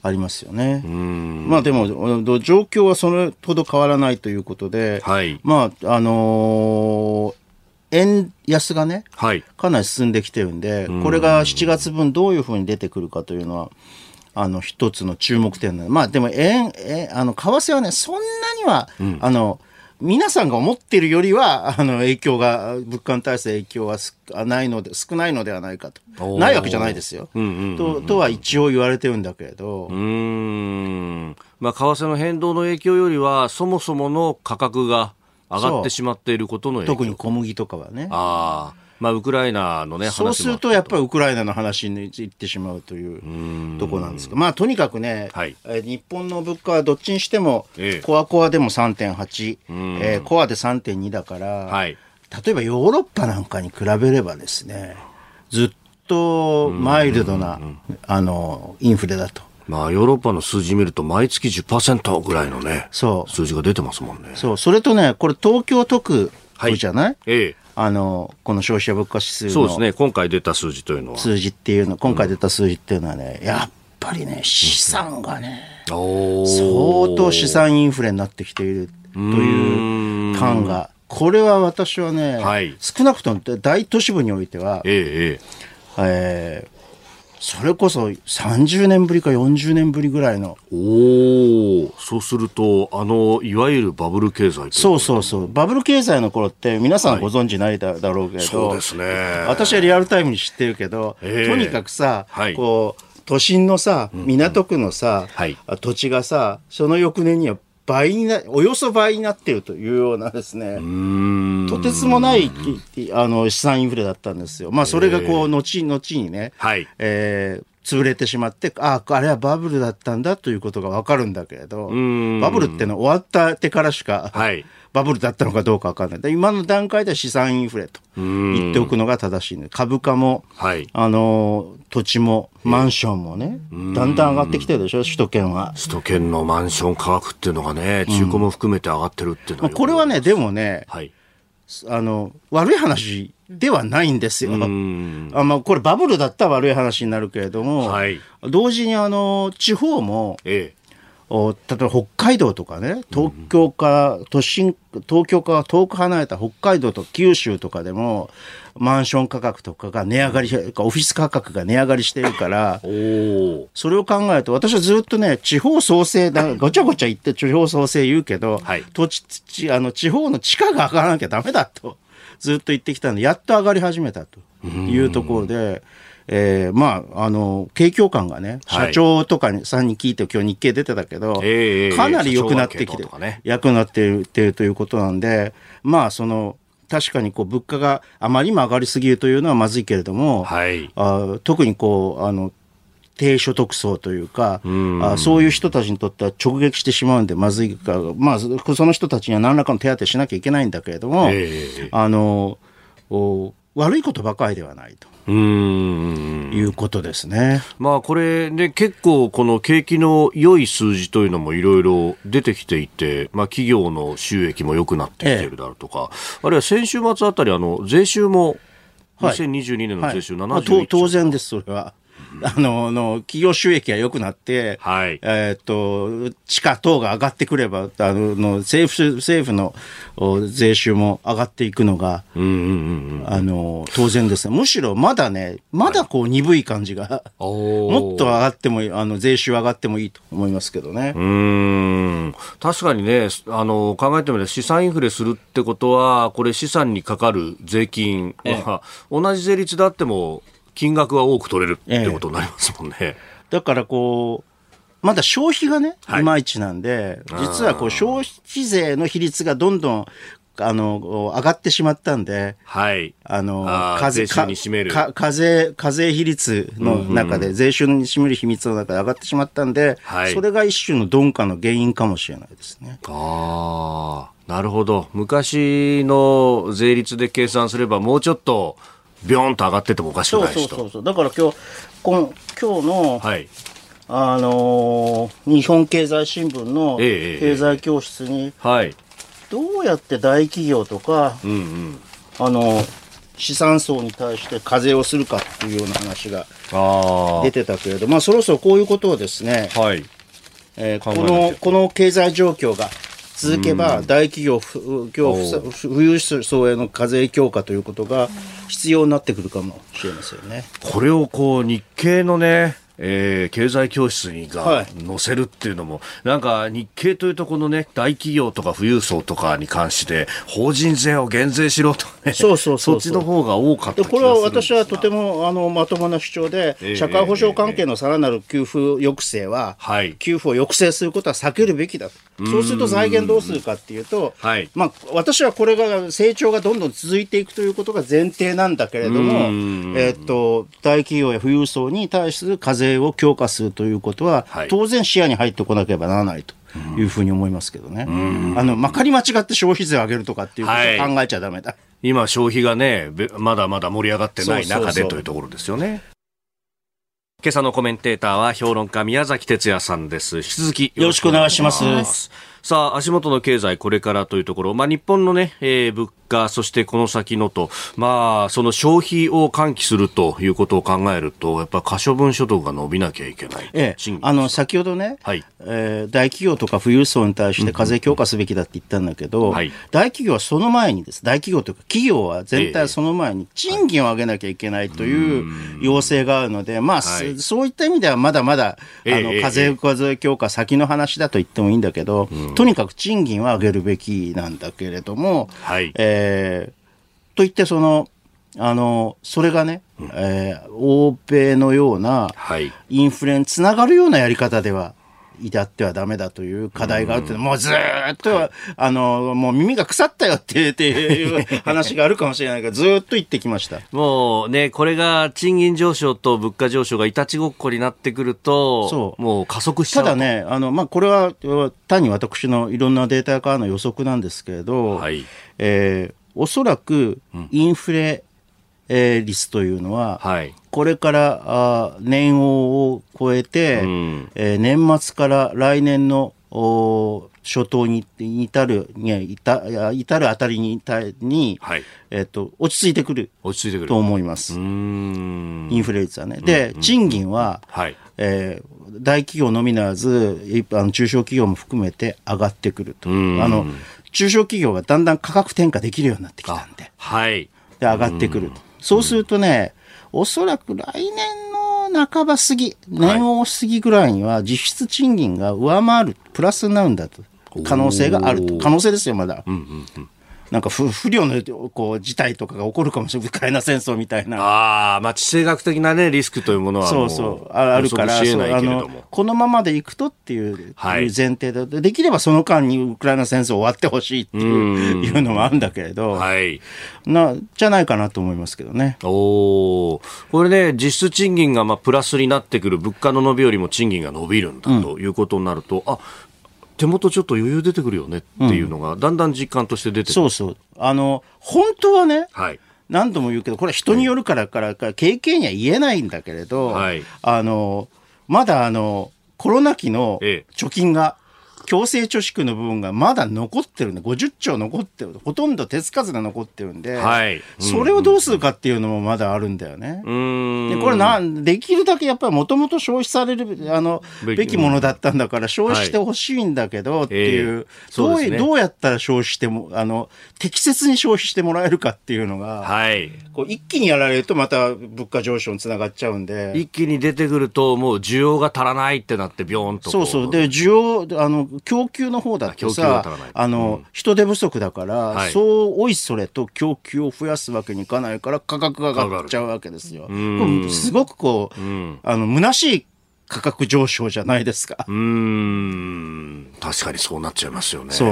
ありますよね。まあでも、状況はそれほど変わらないということで、はい、まあ、あのー、円安がね、はい、かなり進んできてるんで、これが7月分どういうふうに出てくるかというのは、あの、一つの注目点なまあ、でも、円、え、あの、為替はね、そんなには、うん、あの、皆さんが思っているよりは、あの、影響が、物価に対する影響はないので、少ないのではないかと。ないわけじゃないですよ。と、とは一応言われてるんだけれど。うん。まあ、為替の変動の影響よりは、そもそもの価格が上がってしまっていることの特に小麦とかはね。ああ。まあ、ウクライナのね、そうすると、やっぱりウクライナの話にいってしまうというとこなんですが、まあ、とにかくね、はい、え日本の物価はどっちにしても、ええ、コアコアでも3.8、えー、コアで3.2だから、はい、例えばヨーロッパなんかに比べればですね、ずっとマイルドな、あの、インフレだと。まあ、ヨーロッパの数字見ると、毎月10%ぐらいのね、そう。数字が出てますもんね。そう、それとね、これ、東京都区じゃない、はい、ええあの、この消費者物価指数の。そうですね。今回出た数字というのは。数字っていうの、今回出た数字っていうのはね、うん、やっぱりね、資産がね、うん、相当資産インフレになってきているという感が、これは私はね、はい、少なくとも大都市部においては、えええーそれこそ30年ぶりか40年ぶりぐらいの。おお、そうすると、あの、いわゆるバブル経済そうそうそう。バブル経済の頃って皆さんご存知ないだ,、ろうけど、そうですね。私はリアルタイムに知ってるけど、えー、とにかくさ、はい、こう、都心のさ、港区のさ、うんはい、土地がさ、その翌年には倍にな、およそ倍になっているというようなですね、とてつもないあの資産インフレだったんですよ。まあ、それがこう、後々にね、はい、えー潰れてしまって、ああ、あれはバブルだったんだということがわかるんだけれど、バブルってのは終わったてからしか、はい、バブルだったのかどうかわかんない。今の段階では資産インフレと言っておくのが正しい、ね、株価も、はい、あの、土地も、マンションもね、だんだん上がってきてるでしょ、首都圏は。首都圏のマンション価格っていうのがね、中古も含めて上がってるっていうのは、これはね、でもね、はい、あの、悪い話ではないんですよ。あまあ、これバブルだったら悪い話になるけれども、はい、同時にあの、地方も、ええ。例えば北海道とかね、東京か、都心、東京から遠く離れた北海道と九州とかでも、マンション価格とかが値上がり、オフィス価格が値上がりしてるから、それを考えると、私はずっとね、地方創生だ、ごちゃごちゃ言って地方創生言うけど、はい、土地、あの、地方の地価が上がらなきゃダメだと、ずっと言ってきたんで、やっと上がり始めたというところで、えー、まあ、あの、景況感がね、社長とかに、さんに聞いて今日日経出てたけど、かなり良くなってきて、良くなっているということなんで、まあ、その、確かにこう物価があまりにも上がりすぎるというのはまずいけれども、はい、あ特にこう、あの、低所得層というか、うあそういう人たちにとっては直撃してしまうんでまずいか、まあ、その人たちには何らかの手当てしなきゃいけないんだけれども、えー、あの悪いことばかりではないと。うん。いうことですね。まあこれね結構この景気の良い数字というのもいろいろ出てきていて、まあ企業の収益も良くなってきているだろうとか、ええ、あるいは先週末あたりあの税収も2022年の税収71兆、はいはい、当然です、それは。あの、の、企業収益が良くなって、はい。えっ、と、地価等が上がってくれば、あの、政府、政府の税収も上がっていくのが、うんうんうん、あの、当然ですね。むしろまだね、まだこう鈍い感じが、もっと上がってもいい、あの、税収上がってもいいと思いますけどね。うん。確かにね、あの、考えてみれば資産インフレするってことは、これ資産にかかる税金は、同じ税率であっても、金額は多く取れるってことになりますもんね。ええ、だからこう、まだ消費がね、いまいちなんで、実はこう消費税の比率がどんどんあの、上がってしまったんで、はい。あの、課税に占める。課税、課税比率の中で、税収に占める秘密の中で上がってしまったんで、はい、それが一種の鈍化の原因かもしれないですね。ああ、なるほど。昔の税率で計算すれば、もうちょっと、ビョンと上がっててもおかしくないしそうそうそうだから今日この今日の、はい、あのー、日本経済新聞の経済教室に、はい、どうやって大企業とか、うんうん、あの資産層に対して課税をするかっていうような話が出てたけれどまあそろそろこういうことをですね、はい。えー、このこの経済状況が続けば、大企業、富裕層への課税強化ということが必要になってくるかもしれませんね。これをこう日経のねえー、経済教室にが載せるっていうのも、はい、なんか日経というとこのね、大企業とか富裕層とかに関して、法人税を減税しろとね、そうそうそっちの方が多かったこれは私はとてもあのまともな主張で、えー、社会保障関係のさらなる給付抑制は、はい、給付を抑制することは避けるべきだと。そうすると財源どうするかっていうと、はい、まあ、私はこれが成長がどんどん続いていくということが前提なんだけれども、えー、っと、大企業や富裕層に対する課税を強化するということは、はい、当然視野に入ってこなければならないと。いうふうに思いますけどね。あの、まかり間違って消費税を上げるとかっていうことを考えちゃだめだ。はい、今、消費がね、まだまだ盛り上がってない中でというところですよね。今朝のコメンテーターは評論家宮崎哲也さんです。引き続きよろしくお願いします。さあ、足元の経済これからというところ、まあ、日本のね、えー、物価、そしてこの先のと、まあ、その消費を喚起するということを考えると、やっぱ可処分所得が伸びなきゃいけない。ええ、あの、先ほどね、はい、えー、大企業とか富裕層に対して課税強化すべきだって言ったんだけど、大企業はその前にです、大企業というか企業は全体その前に賃金を上げなきゃいけないという要請があるので、まあ、はい、そういった意味ではまだまだ、あの、課税課税強化先の話だと言ってもいいんだけど、うんとにかく賃金は上げるべきなんだけれども、はい、えー、といってその、あの、それがね、うん、えー、欧米のようなインフレにつながるようなやり方では至ってはダメだという課題があって、もうずっと、あの、もう耳が腐ったよって いう話があるかもしれないけど、ずっと言ってきました。もうね、これが賃金上昇と物価上昇がいたちごっこになってくると、そう。もう加速しちゃうただね、あの、まあ、これは単に私のいろんなデータからの予測なんですけれど、はい。えー、おそらくインフレ、えー、率というのは、はい、これからあ年王を超えて、うん、えー、年末から来年のお初頭に至るに至至るあたりにに、はい、えっと、落ち着いてくる落ち着いてくると思います。インフレ率はね。で、賃金は、はい、えー、大企業のみならずあの中小企業も含めて上がってくると。あの中小企業がだんだん価格転嫁できるようになってきたんで。はい。で、上がってくると。そうするとね、おそらく来年の半ば過ぎ、年を過ぎぐらいには実質賃金が上回る、プラスになるんだと。可能性があると。可能性ですよ、まだ。うんうんうんなんか不不良のこう事態とかが起こるかもしれない、ウクライナ戦争みたいな。ああ、まあ地政学的なね、リスクというものはそうそう、あるからあの、このままでいくとっていう,、前提で、できればその間にウクライナ戦争終わってほしいっていういうのもあるんだけれど、はい、なじゃないかなと思いますけどね。おこれね、実質賃金がまあプラスになってくる、物価の伸びよりも賃金が伸びるんだということになると、うん、あ手元ちょっと余裕出てくるよねっていうのが、だんだん実感として出てくる。そうそう。あの、本当はね、はい、何度も言うけど、これは人によるからからか、経験には言えないんだけれど、はい、あの、まだあの、コロナ期の貯金が強制貯蓄の部分がまだ残ってるんで、50兆残ってる。ほとんど手つかずで残ってるんで、はい、それをどうするかっていうのもまだあるんだよね。でこれなん、できるだけやっぱりもともと消費される、あの、べきものだったんだから消費してほしいんだけどっていう、はいえー、どう、ね、どうやったら消費しても、あの、適切に消費してもらえるかっていうのが、はい、こう一気にやられるとまた物価上昇につながっちゃうんで。一気に出てくるともう需要が足らないってなってビョーンと。そうそう。で、需要、あの、供給の方だとさ、あの、うん、人手不足だから、はい、そうおいそれと供給を増やすわけにいかないから価格が上がっちゃうわけですよ。すごくこう、うん、あの、虚しい価格上昇じゃないですか。うん。確かにそうなっちゃいますよね。そう。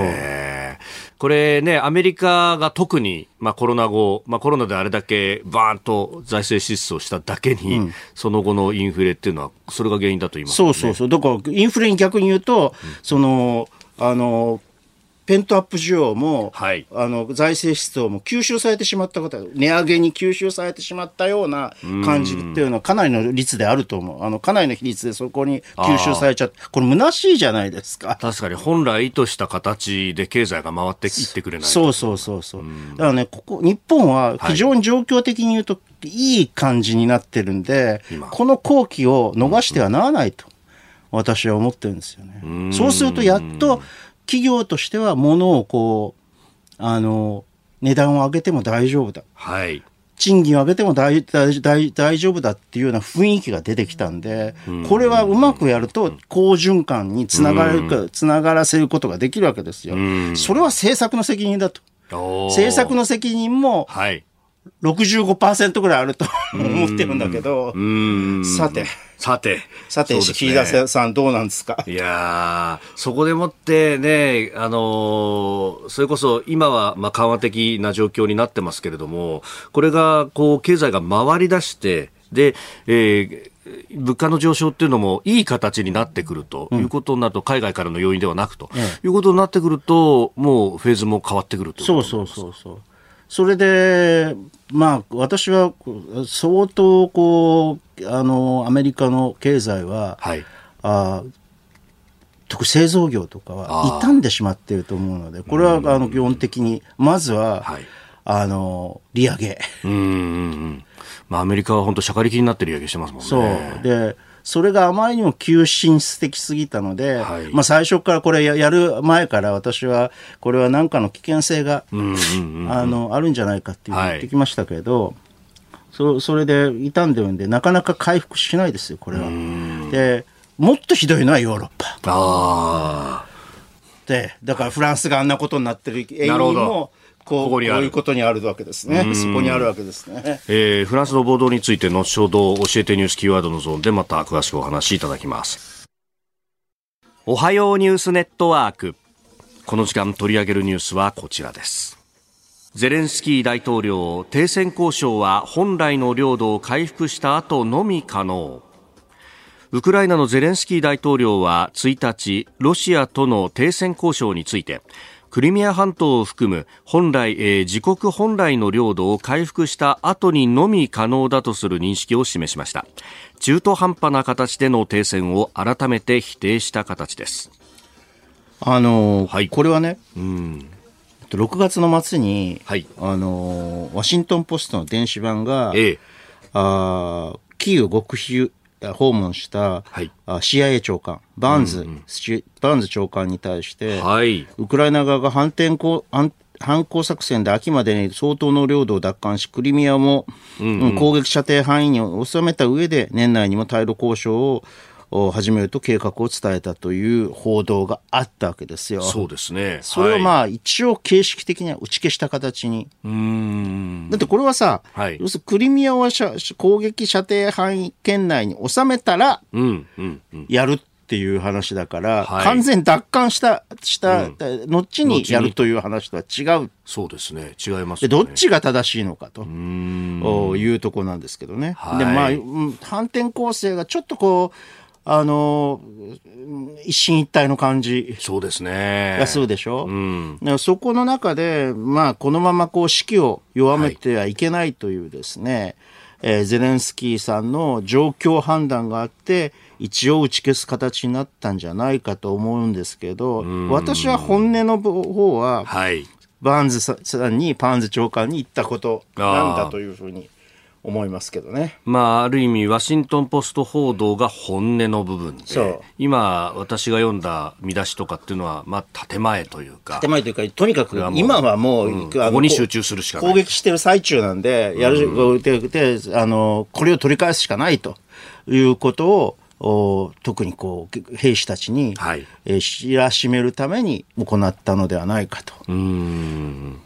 これね、アメリカが特に、まあコロナ後、まあコロナであれだけバーンと財政支出をしただけに、うん、その後のインフレっていうのは、それが原因だと言います、ね、そうそうそう。だからインフレに逆に言うと、うん、その、あの、ペントアップ需要も、はい、あの財政出動も吸収されてしまったこと値上げに吸収されてしまったような感じっていうのはかなりの率であると思う。あのかなりの比率でそこに吸収されちゃって、これ虚しいじゃないですか。確かに本来意図した形で経済が回っていってくれないそうそうそうそう。だからね、ここ、日本は非常に状況的に言うと、いい感じになってるんで、はい、この後期を逃してはならないと。私は思ってるんですよね。そうするとやっと企業としては物をこう、あの、値段を上げても大丈夫だ。はい。賃金を上げても大大大大丈夫だっていうような雰囲気が出てきたんで、これはうまくやると好循環につながるか、つながらせることができるわけですよ。それは政策の責任だと。政策の責任も、はい。65%ぐらいあると思ってるんだけど、さて。さて。さて、岸田さんどうなんですか？いやそこでもってね、あのー、それこそ今はまあ緩和的な状況になってますけれども、これがこう経済が回り出して、で、えー、物価の上昇っていうのもいい形になってくるということになると、海外からの要因ではなくということになってくると、もうフェーズも変わってくるとそうそうそうそう。それで、まあ、私は相当こう、あの、アメリカの経済は、はい、あ特製造業とかは傷んでしまっていると思うので、これはあの基本的に、まずは、はい、あの、利上げ。うんうんうん。まあ、アメリカは本当、しゃかりきになって利上げしてますもんね。そう。で、それがあまりにも急進的すぎたので、はい、まあ最初からこれやる前から私はこれは何かの危険性が、あのあるんじゃないかって言ってきましたけど、はい、そそれで傷んでるんでなかなか回復しないですよこれは。でもっとひどいのはヨーロッパ。あでだからフランスがあんなことになってる原因もこうこういうことにあるわけですね。そこにあるわけですね。えー、フランスの暴動について後ほど教えてニュースキーワードのゾーンでまた詳しくお話しいただきます。おはようニュースネットワーク。この時間取り上げるニュースはこちらです。ゼレンスキー大統領、停戦交渉は本来の領土を回復した後のみ可能。ウクライナのゼレンスキー大統領は1日、ロシアとの停戦交渉について、クリミア半島を含む本来、えー、自国本来の領土を回復した後にのみ可能だとする認識を示しました。中途半端な形での停戦を改めて否定した形です。あのーはい、これはね、うん、6月の末に、はい、あのー、ワシントン・ポストの電子版が、ええ、あキーウ極秘訪問した、はい、CIA 長官、バーンズ、うんうん、バーンズ長官に対して、はい、ウクライナ側が反転攻反攻作戦で秋までに相当の領土を奪還し、クリミアも、うんうん、攻撃射程範囲に収めた上で、年内にも対ロ交渉を始めると計画を伝えたという報道があったわけですよ。そうですね。それをまあ、一応形式的には打ち消した形に。うんだってこれはさ、はい、要するにクリミアを攻撃射程範囲圏内に収めたら、やるっていう話だから、はい、完全奪還した、した、うん、後にやるという話とは違う。そうですね。違います、ね、で、どっちが正しいのかというとこなんですけどね。はい、で、まあ、反転攻勢がちょっとこう、あの、一進一退の感じ。そうですね。がするでしょ？うん、そこの中で、まあ、このままこう、士気を弱めてはいけないというですね、はい、えー、ゼレンスキーさんの状況判断があって、一応打ち消す形になったんじゃないかと思うんですけど、私は本音の方は、はい、バーンズさんに、パーンズ長官に言ったことなんだというふうに思いますけどね。まあ、ある意味、ワシントン・ポスト報道が本音の部分で、今、私が読んだ見出しとかっていうのは、まあ、建前というか。建前というか、とにかく、今はもう、うん、ここに集中するしか攻撃してる最中なんで、やる、うん、でであの、これを取り返すしかないということを、お特にこう兵士たちに、はい、えー、知らしめるために行ったのではないかと。うん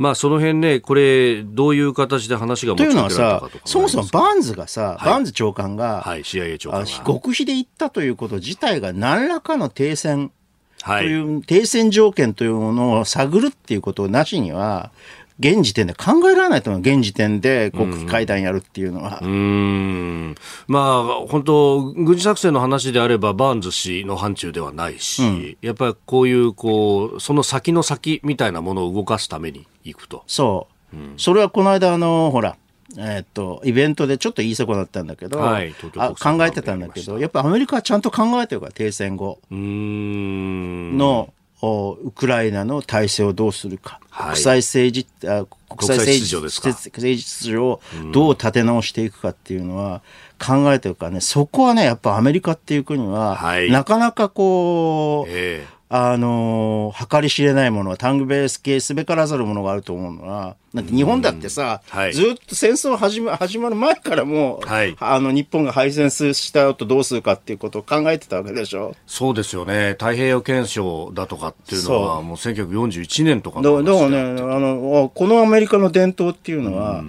まあ、その辺ね、これ、どういう形で話がというのはさ、そもそもバーンズがさ、はい、バーンズ長官が、はい、CIA 長官が。極秘で言ったということ自体が何らかの停戦という、はい、停戦条件というものを探るっていうことなしには、現時点で考えられないと思う。現時点で国旗会談やるっていうのは。うん。まあ、本当軍事作戦の話であれば、バーンズ氏の範疇ではないし、うん、やっぱりこういう、こう、その先の先みたいなものを動かすために行くと。そう。うん、それはこの間、あの、ほら、えー、っと、イベントでちょっと言い損なったんだけど、はい、あ考えてたんだけど、やっぱアメリカはちゃんと考えてるから、停戦後のウクライナの体制をどうするか、はい、国際政治国際政治政治秩序をどう立て直していくかっていうのは考えてるからね、そこはね、やっぱアメリカっていう国は、はい、なかなかこう、えーあのー、計り知れないものは、タングベース系すべからざるものがあると思うのは、だって日本だってさ、はい、ずっと戦争始ま始まる前からもう、はい、あの、日本が敗戦した後どうするかっていうことを考えてたわけでしょ？そうですよね。太平洋憲章だとかっていうのは、もう1941年とかのだからね、あの、このアメリカの伝統っていうのは、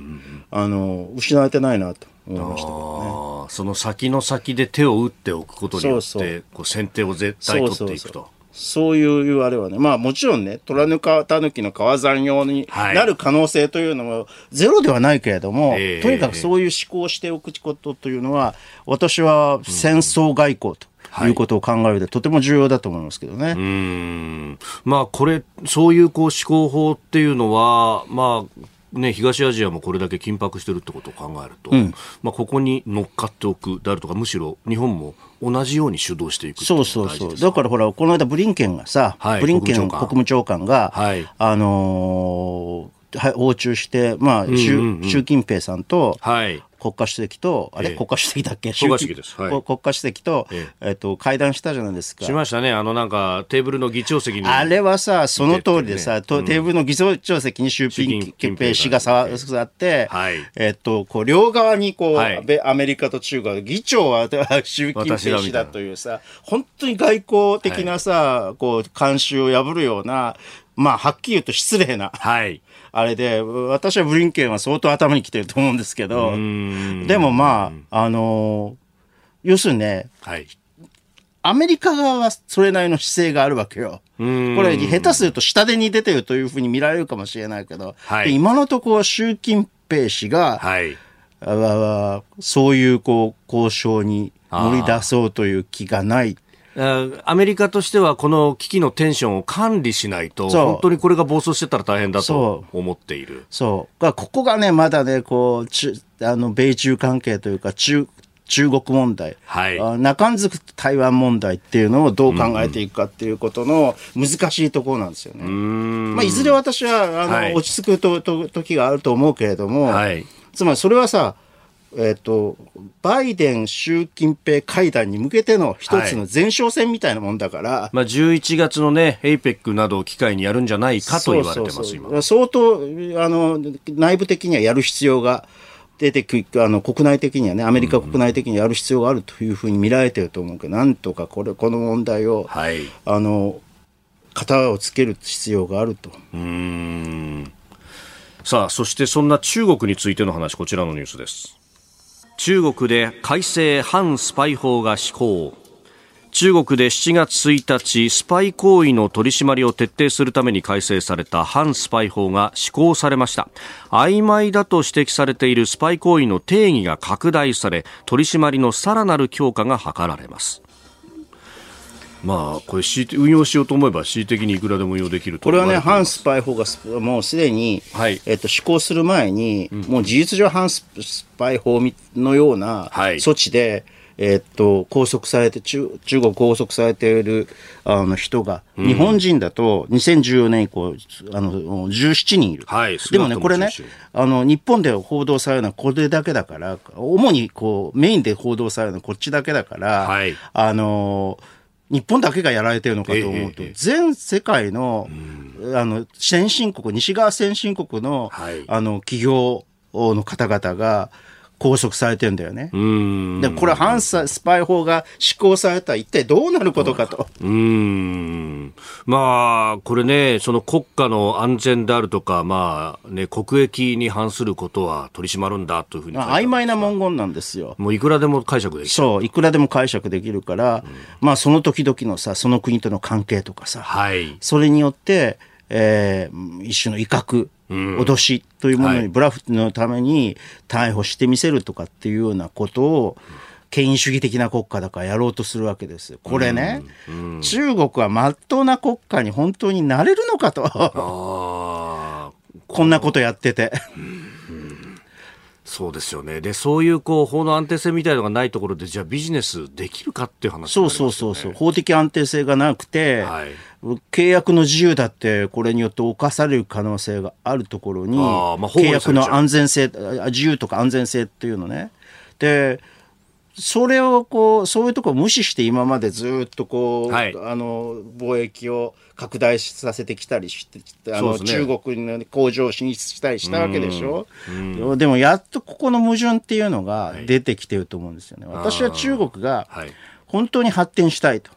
あの、失われてないなと。思いましたけどね、その先の先で手を打っておくことによって、こう先手を絶対取っていくと。そうそうそうそういうあれはね、まあもちろんね、虎ぬかたぬきの川山用になる可能性というのもゼロではないけれども、はい、とにかくそういう思考をしておくことというのは、私は戦争外交と。いうことを考えるで、とても重要だと思いますけどね。うんまあ、これ、そういうこう思考法っていうのは、まあ、ね、東アジアもこれだけ緊迫してるってことを考えると、うん、まあ、ここに乗っかっておくであるとかむしろ日本も同じように主導していくそうそうそう。だからほらこの間ブリンケンがさ、はい、ブリンケン国務長官。が、はい、あのー、訪中して、まあ、うんうんうん、習近平さんと、はい、国家主席と、あれ、ええ、国家主席だっけ？国家主席です。はい、国家主席と、えええっと、会談したじゃないですか。しましたね。あの、なんか、テーブルの議長席に。あれはさ、その通りでさ、ねうん、テーブルの議長席に習近平氏が座って、はい、えっと、こう、両側にこう、はい、アメリカと中国、議長は 習近平氏だというさ、本当に外交的なさ、はい、こう、慣習を破るような、まあ、はっきり言うと失礼な。はい。あれで、私はブリンケンは相当頭にきてると思うんですけど、でもまあ、あの要するにね、はい、アメリカ側はそれなりの姿勢があるわけよ。これ、下手すると下手に出てるというふうに見られるかもしれないけど、はい、今のところ習近平氏が、はい、あそういうこう交渉に乗り出そうという気がない。アメリカとしてはこの危機のテンションを管理しないと、本当にこれが暴走してたら大変だと思っている。そう。ここがね、まだね、こう、あの、米中関係というか、中、中国問題、はい、なかんずく台湾問題っていうのをどう考えていくかっていうことの難しいところなんですよね。まあ、いずれ私はあの、はい、落ち着くとと時があると思うけれども、はい、つまりそれはさえっ、ー、と、バイデン、習近平会談に向けての一つの前哨戦みたいなもんだから。はい、まあ、11月のね、 APEC などを機会にやるんじゃないかと言われてます、そうそうそう相当、あの、内部的にはやる必要が出てくあの国内的にはね、アメリカ国内的にやる必要があるというふうに見られてると思うけど、なんとかこれ、この問題を、はい、あの、型をつける必要があると。うんさあ、そしてそんな中国についての話、こちらのニュースです。中国で改正反スパイ法が施行。中国で7月1日スパイ行為の取り締まりを徹底するために改正された反スパイ法が施行されました曖昧だと指摘されているスパイ行為の定義が拡大され取り締まりのさらなる強化が図られますまあ、これ運用しようと思えば恣意的にいくらでも運用できるこれはね、反スパイ法がもうすでに、はい、えっと、施行する前に、うん、もう事実上反スパイ法のような措置で、はいえー、っと、拘束されて、中中国拘束されているあの人が、うん、日本人だと2014年以降、あの、17人いる。はい、でもね、これね、あの、日本で報道されるのはこれだけだから、主にこう、メインで報道されるのはこっちだけだから、はい、あの、日本だけがやられてるのかと思うと、全世界の、あの、先進国、西側先進国の、はい、あの、企業の方々が、拘束されてんだよね。で、これ反スパイ法が施行されたら一体どうなることかと。うん。まあ、これね、その国家の安全であるとか、まあね、国益に反することは取り締まるんだというふうに曖昧な文言なんですよ。もういくらでも解釈できる。そう、いくらでも解釈できるから、うん、まあその時々のさ、その国との関係とかさ、はい、それによって、えー、一種の威嚇、脅しというものに、ブラフのために逮捕してみせるとかっていうようなことを、権威主義的な国家だからやろうとするわけです。これね、うん。うん、中国はまっとうな国家に本当になれるのかと。こんなことやってて。そうですよね。で、そういうこう法の安定性みたいなのがないところで、じゃあビジネスできるかっていう話、ね、そうそうそうそう。法的安定性がなくて、はい、契約の自由だってこれによって侵される可能性があるところに、まあ、契約の安全性、自由とか安全性っていうのね。で、それをこう、そういうところを無視して今までずっとこう、はい、あの、貿易を拡大させてきたりして、あの、ね、中国の工場を進出したりしたわけでしょ？うでもやっとここの矛盾っていうのが出てきてると思うんですよね。はい、私は中国が本当に発展したいと。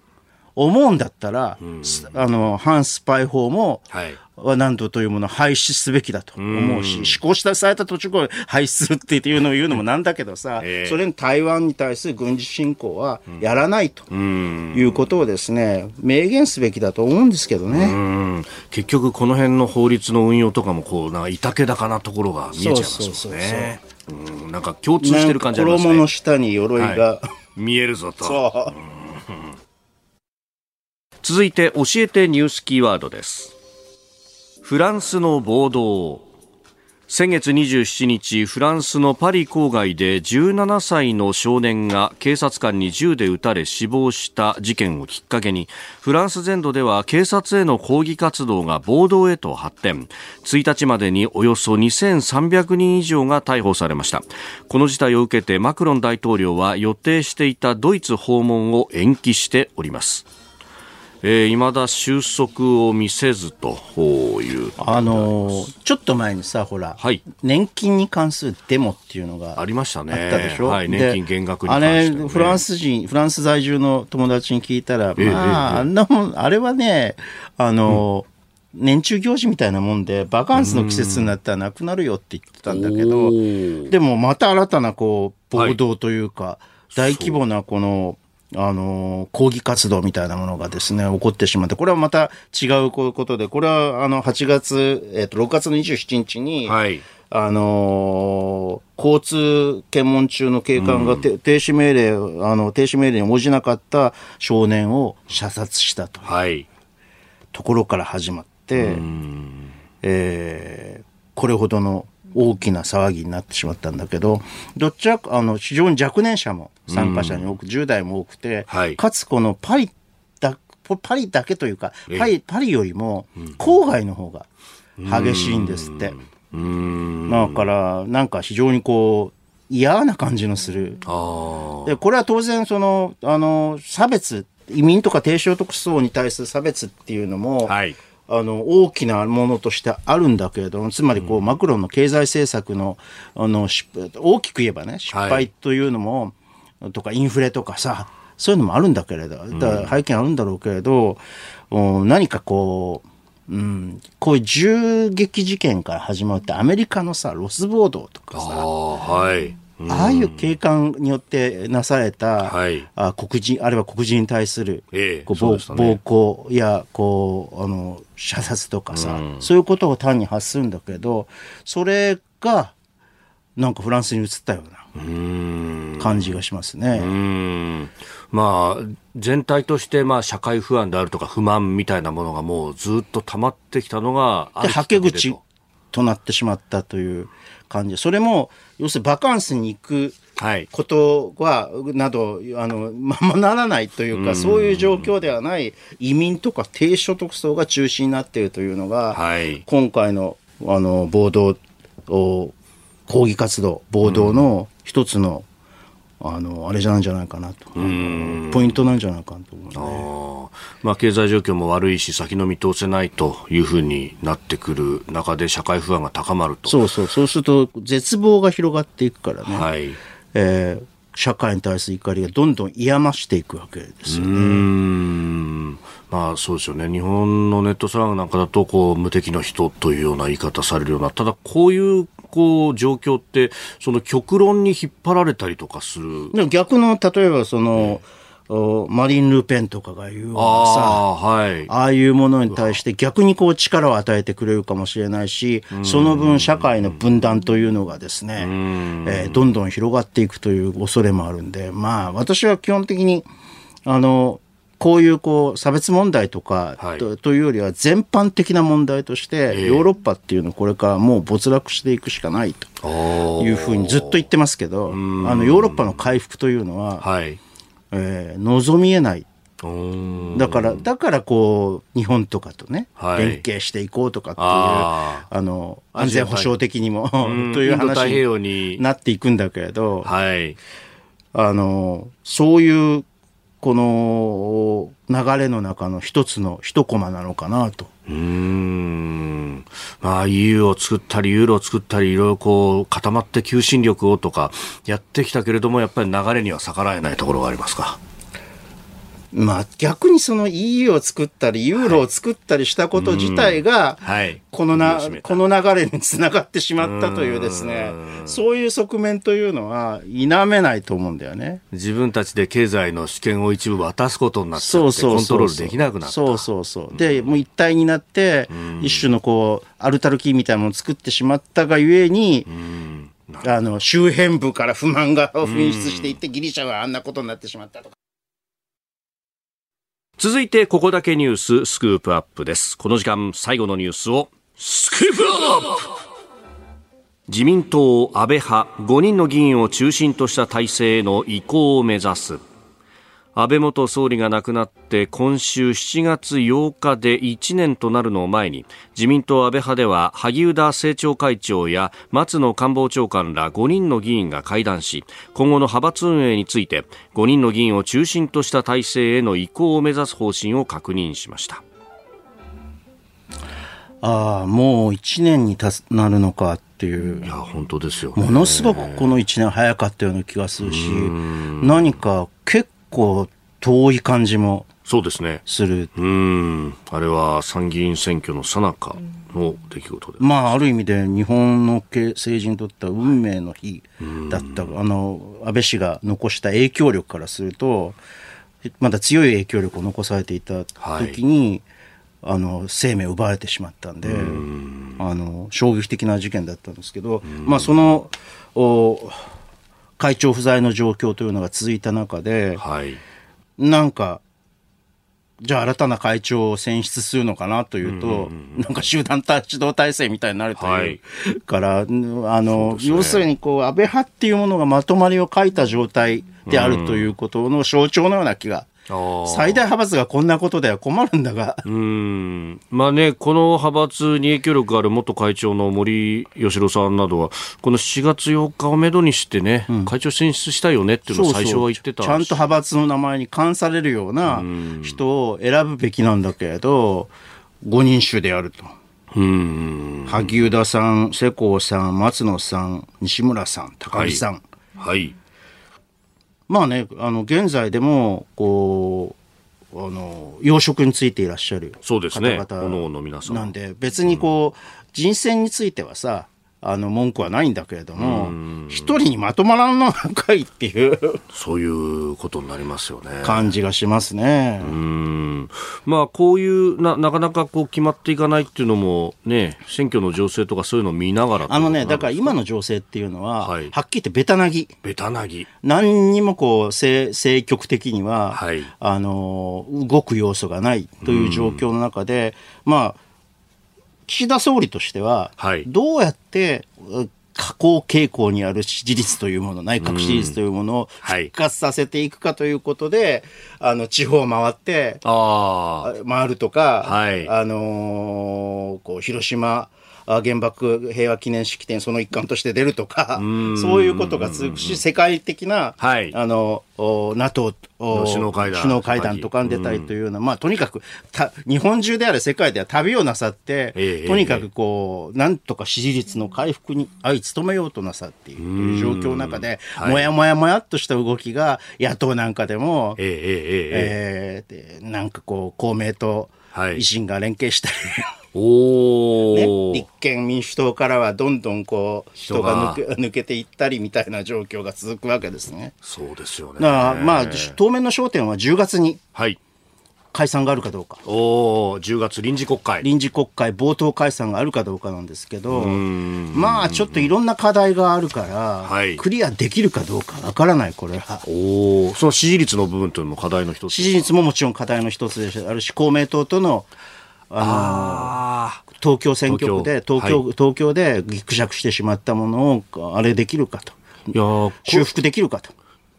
思うんだったら、うん、あの、反スパイ法も、はい、は何度というものを廃止すべきだと思うし、うん、施行したされた途中から廃止するっていうのを言うのもなんだけどさ、えー、それに台湾に対する軍事侵攻はやらないということをですね、明言すべきだと思うんですけどね。結局この辺の法律の運用とかもこう、なんかいたけだかなところが見えちゃいますよね。うん、なんか共通してる感じありますね。衣の下に鎧が、はい、見えるぞと。続いて教えてニュースキーワードです。フランスの暴動。先月27日フランスのパリ郊外で17歳の少年が警察官に銃で撃たれ死亡した事件をきっかけにフランス全土では警察への抗議活動が暴動へと発展。1日までにおよそ2300人以上が逮捕されました。この事態を受けてマクロン大統領は予定していたドイツ訪問を延期しております。えー、未だ収束を見せずという。あのー、ちょっと前にさほら、はい、年金に関するデモっていうのがありましたね。あったでしょ、はい、年金減額に関して、ね、あれフランス人フランス在住の友達に聞いたら、まあ、えー、あんなもんあれはねあのー、うん年中行事みたいなもんでバカンスの季節になったらなくなるよって言ってたんだけどでもまた新たなこう暴動というか、はい、大規模なこのあの、抗議活動みたいなものがですね、起こってしまって、これはまた違うことで、これはあの、8月、えっ、ー、と、6月の27日に、はい、あの交通検問中の警官が、うん、停止命令、あの、停止命令に応じなかった少年を射殺したと。はい。ところから始まって、うん、えー、これほどの大きな騒ぎになってしまったんだけど、どっちは、あの、非常に若年者も参加者に多く、10代も多くて、はい、かつこのパリだ、パリだけというか、パリ、パリよりも郊外の方が激しいんですって。だから、なんか非常にこう、嫌な感じのする。で、これは当然、その、あの、差別、移民とか低所得層に対する差別っていうのも、はい、あの大きなものとしてあるんだけれどもつまりこう、うん、マクロンの経済政策のあの大きく言えばね失敗というのも、はい、とかインフレとかさそういうのもあるんだけれどだ背景あるんだろうけれど、うん、何かこう、うん、こういう銃撃事件から始まってアメリカのさロス暴動とかさ、はいああいう警官によってなされた、はい、あ黒人、あるいは黒人に対する、えこう暴暴行や、こう、あの、射殺とかさ、うん、そういうことを単に発するんだけど、それが、なんかフランスに移ったような感じがしますね。まあ、全体としてまあ社会不安であるとか不満みたいなものがもうずっと溜まってきたのがはけ口となってしまったという感じ。それも、要するにバカンスに行くことは、はい、など、あの、ままならないというか、うそういう状況ではない移民とか低所得層が中心になっているというのが、はい、今回の、あの、暴動を、抗議活動、暴動の一つの、あの、あれじゃないんじゃないかなと。ポイントなんじゃないかなと思う、ね、まあ、経済状況も悪いし、先の見通せないというふうになってくる中で、社会不安が高まると。そうそう、そうすると、絶望が広がっていくからね。はい。えー社会に対する怒りがどんどん嫌ましていくわけですよね。まあそうですよね。日本のネットスラングなんかだと、こう、無敵の人というような言い方されるような、ただこういうこう状況って、その極論に引っ張られたりとかする。でも逆の、例えばその、マリン・ルペンとかが言うようなさあ,、はい、ああいうものに対して逆にこう力を与えてくれるかもしれないし、その分社会の分断というのがですね、えー、どんどん広がっていくという恐れもあるんで、まあ私は基本的に、あの、こういうこう差別問題とかと,、というよりは全般的な問題としてヨーロッパっていうのはこれからもう没落していくしかないというふうにずっと言ってますけどあのヨーロッパの回復というのは、はい。えー、望みえない。だから、だからこう、日本とかとね、はい、連携していこうとかっていう、あの、安全保障的にも という話になっていくんだけれど、はい、あの、そういうこの流れの中の一つの一コマなのかなと。うん。まあ EU を作ったり、ユーロを作ったり、いろいろこう固まって求心力をとかやってきたけれども、やっぱり流れには逆らえないところがありますか？まあ逆にその EU を作ったり、ユーロを作ったりしたこと自体が、このな、この流れにつながってしまったというですね、そういう側面というのは否めないと思うんだよね。自分たちで経済の主権を一部渡すことになって、コントロールできなくなった。そうそうそう。で、もう一体になって、一種のこう、アルタルキーみたいなものを作ってしまったがゆえに、あの、周辺部から不満が噴出していって、ギリシャはあんなことになってしまったとか。続いてここだけニューススクープアップです。この時間最後のニュースをスクープアップ。自民党安倍派5人の議員を中心とした体制への移行を目指す。安倍元総理が亡くなって今週7月8日で1年となるのを前に自民党安倍派では萩生田政調会長や松野官房長官ら5人の議員が会談し今後の派閥運営について5人の議員を中心とした体制への移行を目指す方針を確認しました。ああもう1年になるのかっていう。いや本当ですよ、ものすごくこの1年早かったような気がするし何か結構遠い感じもそうですね。する。うん。あれは参議院選挙の最中の出来事で。まあ、ある意味で日本の政治にとっては運命の日だった。あの、安倍氏が残した影響力からすると、まだ強い影響力を残されていた時に、はい、あの、生命を奪われてしまったんで、んあの、衝撃的な事件だったんですけど、まあ、その、お会長不在の状況というのが続いた中で、はい、なんかじゃあ新たな会長を選出するのかなというと、うんうんうん、なんか集団指導体制みたいになるという、はい、から、あの、ね、要するにこう、安倍派っていうものがまとまりを書いた状態であるということの象徴のような気が最大派閥がこんなことでは困るんだが。うん。まあね、この派閥に影響力ある元会長の森喜朗さんなどは、この7月8日をめどにしてね、うん、会長選出したいよねっていうのを最初は言ってたちゃんと派閥の名前に冠されるような人を選ぶべきなんだけれど、5人衆であると。うん萩生田さん、世耕さん、松野さん、西村さん、高木さん。はい、はいまあね、あの、現在でも、こう、あの、養殖についていらっしゃるそうですね。方々の皆さん。なんで、別にこう、人選についてはさ、あの文句はないんだけれども、一人にまとまらんのかいっていうそういうことになりますよね。感じがしますね。うんまあ、こういうな、なかなかこう決まっていかないっていうのも、ね、選挙の情勢とかそういうのを見ながらあのね、だから今の情勢っていうのは、はい、はっきり言ってベタなぎ。ベタなぎ。何にもこう、政局的には、はい、あの、動く要素がないという状況の中で、まあ、岸田総理としては、どうやって下降傾向にある支持率というもの、内閣支持率というものを復活させていくかということで、はい、あの、地方を回って、回るとか、はい、あのー、こう、広島、原爆平和記念式典その一環として出るとか、そういうことが続くし、世界的な、はい、あの、NATO 首脳会談首脳会談とかに出たりというような、まあ、とにかくた、日本中である世界では旅をなさって、えー、とにかくこう、なんとか支持率の回復に相努めようとなさっているという状況の中で、はい、もやもやもやっとした動きが野党なんかでも、えー、えー、えー、なんかこう、公明と維新が連携したり、おね、立憲民主党からはどんどんこう人が抜け抜けていったりみたいな状況が続くわけですね。そうですよね。まあ、当面の焦点は10月に。はい解散があるかどうか。おお、10月臨時国会。臨時国会冒頭解散があるかどうかなんですけど、まあちょっといろんな課題があるから、はい、クリアできるかどうかわからない、これは。おお、その支持率の部分というのも課題の一つ支持率ももちろん課題の一つでしあるし、公明党とのあの東京選挙区で東京、はい、東京でぎくしゃくしてしまったものをあれできるかと。いや修復できるかと。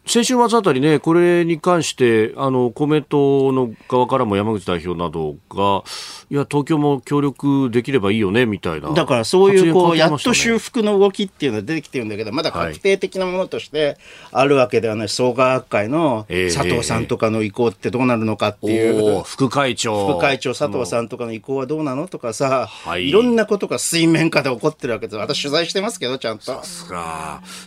先週末あたりね、これに関して、あの、公明党の側からも山口代表などが、いや、東京も協力できればいいよね、みたいな。だからそういう、こう、ね、やっと修復の動きっていうのが出てきてるんだけど、まだ確定的なものとしてあるわけではない、創価学会の佐藤さんとかの意向ってどうなるのかっていう。えー、副会長。副会長佐藤さんとかの意向はどうなのとかさ、はい、いろんなことが水面下で起こってるわけです。私取材してますけど、ちゃんと。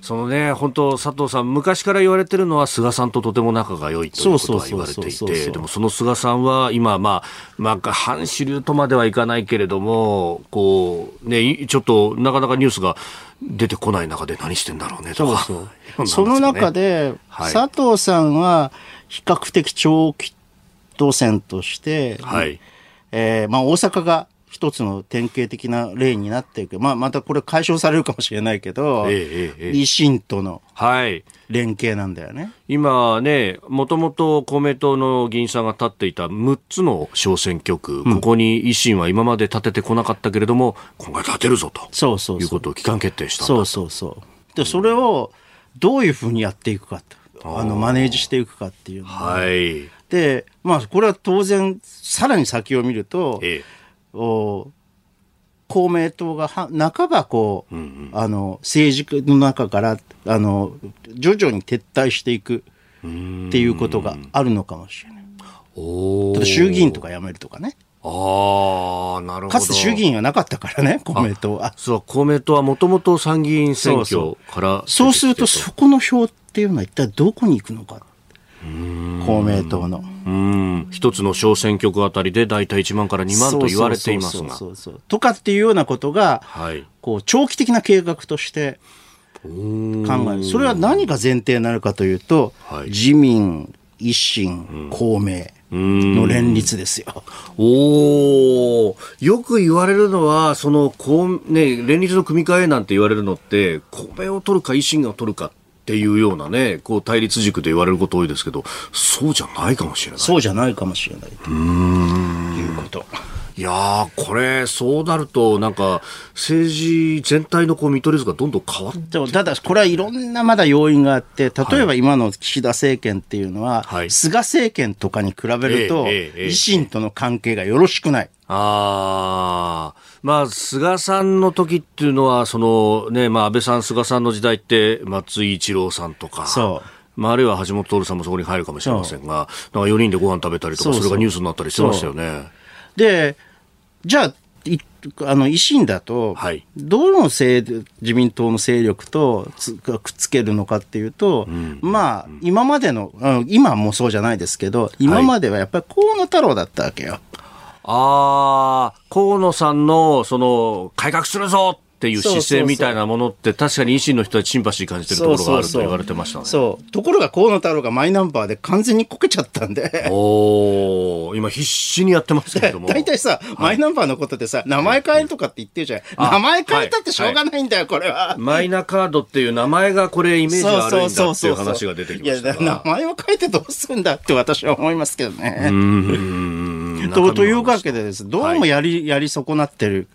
そのね、本当佐藤さん、昔から言われてるのは菅さんととても仲が良いということは言われていて、でもその菅さんは今、まあ、まあ、反主流とまではいかないけれども、こう、ね、ちょっとなかなかニュースが出てこない中で何してんだろうねとか。そうそう。その中で、はい、佐藤さんは比較的長期当選として、はい、えー、まあ大阪が一つの典型的な例になっていく。まあ、またこれ解消されるかもしれないけど、えええ、維新との連携なんだよね。はい、今ね、もともと公明党の議員さんが立っていた6つの小選挙区、ここに維新は今まで立ててこなかったけれども、今回立てるぞと。そうそういうことを機関決定したそうそうそう。で、それをどういうふうにやっていくかと。あの、マネージしていくかっていうはい。で、まあ、これは当然、さらに先を見ると、ええ公明党がは半ばこう、うんうん、あの政治の中からあの徐々に撤退していくっていうことがあるのかもしれない。お衆議院とか辞めるとかね。ああ、なるほど。かつて衆議院はなかったからね、公明党は。そう、公明党はもともと参議院選挙からそうすると、そこの票っていうのは一体どこに行くのか。公明党の。一つの小選挙区あたりで大体1万から2万と言われていますが。とかっていうようなことが、はい、こう長期的な計画として考える。それは何が前提になるかというと、はい、自民、維新、公明。の連立ですよ。およく言われるのは、その、こう、ね、連立の組み替えなんて言われるのって、公明を取るか維新を取るかっっていうようなね、こう対立軸で言われること多いですけど、そうじゃないかもしれない。そうじゃないかもしれない。うん。いうこと。いやこれ、そうなると、なんか、政治全体のこう見取り図がどんどん変わってただ、これはいろんなまだ要因があって、例えば今の岸田政権っていうのは、はい、菅政権とかに比べると、維新との関係がよろしくない。ああ、まあ、菅さんの時っていうのは、そのね、まあ、安倍さん、菅さんの時代って、松井一郎さんとか。そう。まあ、あるいは橋本徹さんもそこに入るかもしれませんが、なんか4人でご飯食べたりとか、それがニュースになったりしてましたよね。で、じゃあ、あの維新だと、はい、どの自民党の勢力とくっつけるのかっていうと、うん、まあ、今までの、今もそうじゃないですけど、今まではやっぱり河野太郎だったわけよ。はい、ああ、河野さんの、その、改革するぞっていう姿勢みたいなものって確かに維新の人はシンパシー感じてるところがあると言われてましたね。そうところが河野太郎がマイナンバーで完全にこけちゃったんで。お今必死にやってますけれども。大体さ、マイナンバーのことでさ、名前変えるとかって言ってるじゃん。名前変えたってしょうがないんだよ、これは。マイナカードっていう名前がこれイメージ悪いんだっていう話が出てきましたいや、名前を変えてどうするんだって私は思いますけどね。うんとというわけでです、どうもやり、はい、やり損なってる、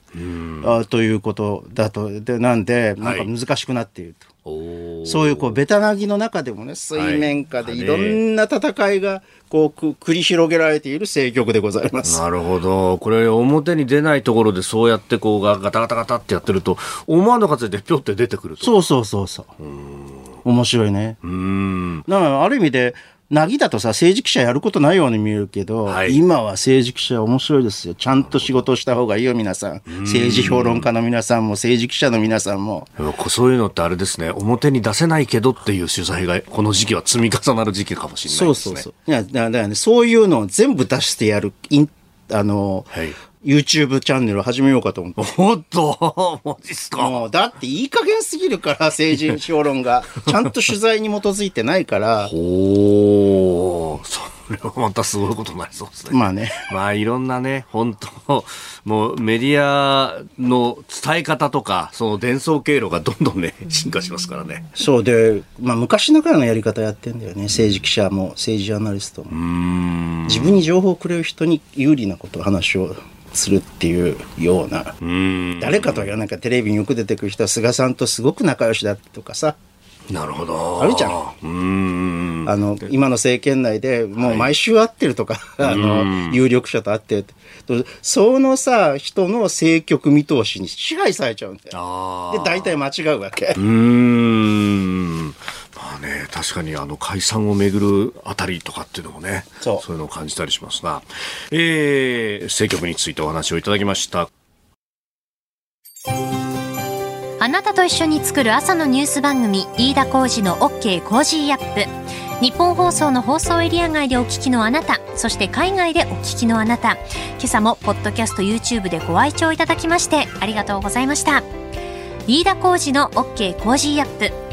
あということだと、でなんで、なんか難しくなっていると。はい、そういうこうベタなぎの中でもね水面下でいろんな戦いがこう繰り広げられている政局でございます。なるほど。これ表に出ないところでそうやってこうガタガタガタってやってると思わぬ形でぴょって出てくると。そうそうそうそう。面白いね。うん。だからある意味でなぎだとさ、政治記者やることないように見えるけど、はい、今は政治記者面白いですよ。ちゃんと仕事をした方がいいよ、皆さん。政治評論家の皆さんも、政治記者の皆さんも。そういうのってあれですね、表に出せないけどっていう取材が、この時期は積み重なる時期かもしれないですね。そうそうそう。いや、だからね、そういうのを全部出してやる、あの、はい YouTube チャンネル始めようかと思って。おっと、マジっすか。もう、だっていい加減すぎるから、政治評論が。ちゃんと取材に基づいてないから。ほー、それはまたすごいことになりそうですね。まあね。まあいろんなね、本当もうメディアの伝え方とか、その伝送経路がどんどんね、進化しますからね。そうで、まあ昔ながらのやり方やってんだよね。政治記者も、政治ジャーナリストも。自分に情報をくれる人に有利なこと、話をするっていうような誰かとは言わないかテレビによく出てくる人は菅さんとすごく仲良しだとかさ。なるほど。あるじゃん。あの今の政権内でもう毎週会ってるとか、はい、あの有力者と会ってそのさ人の政局見通しに支配されちゃうんだよ。で大体間違うわけ。うんまあね、確かにあの解散をめぐるあたりとかっていうのもね、そうそういうのを感じたりしますが、えー、政局についてお話をいただきました。あなたと一緒に作る朝のニュース番組、飯田浩司の OK! Cozy up!。ニッポン放送の放送エリア外でお聞きのあなた、そして海外でお聞きのあなた、今朝もポッドキャスト YouTube でご愛聴いただきましてありがとうございました。飯田浩司の OK! Cozy up!。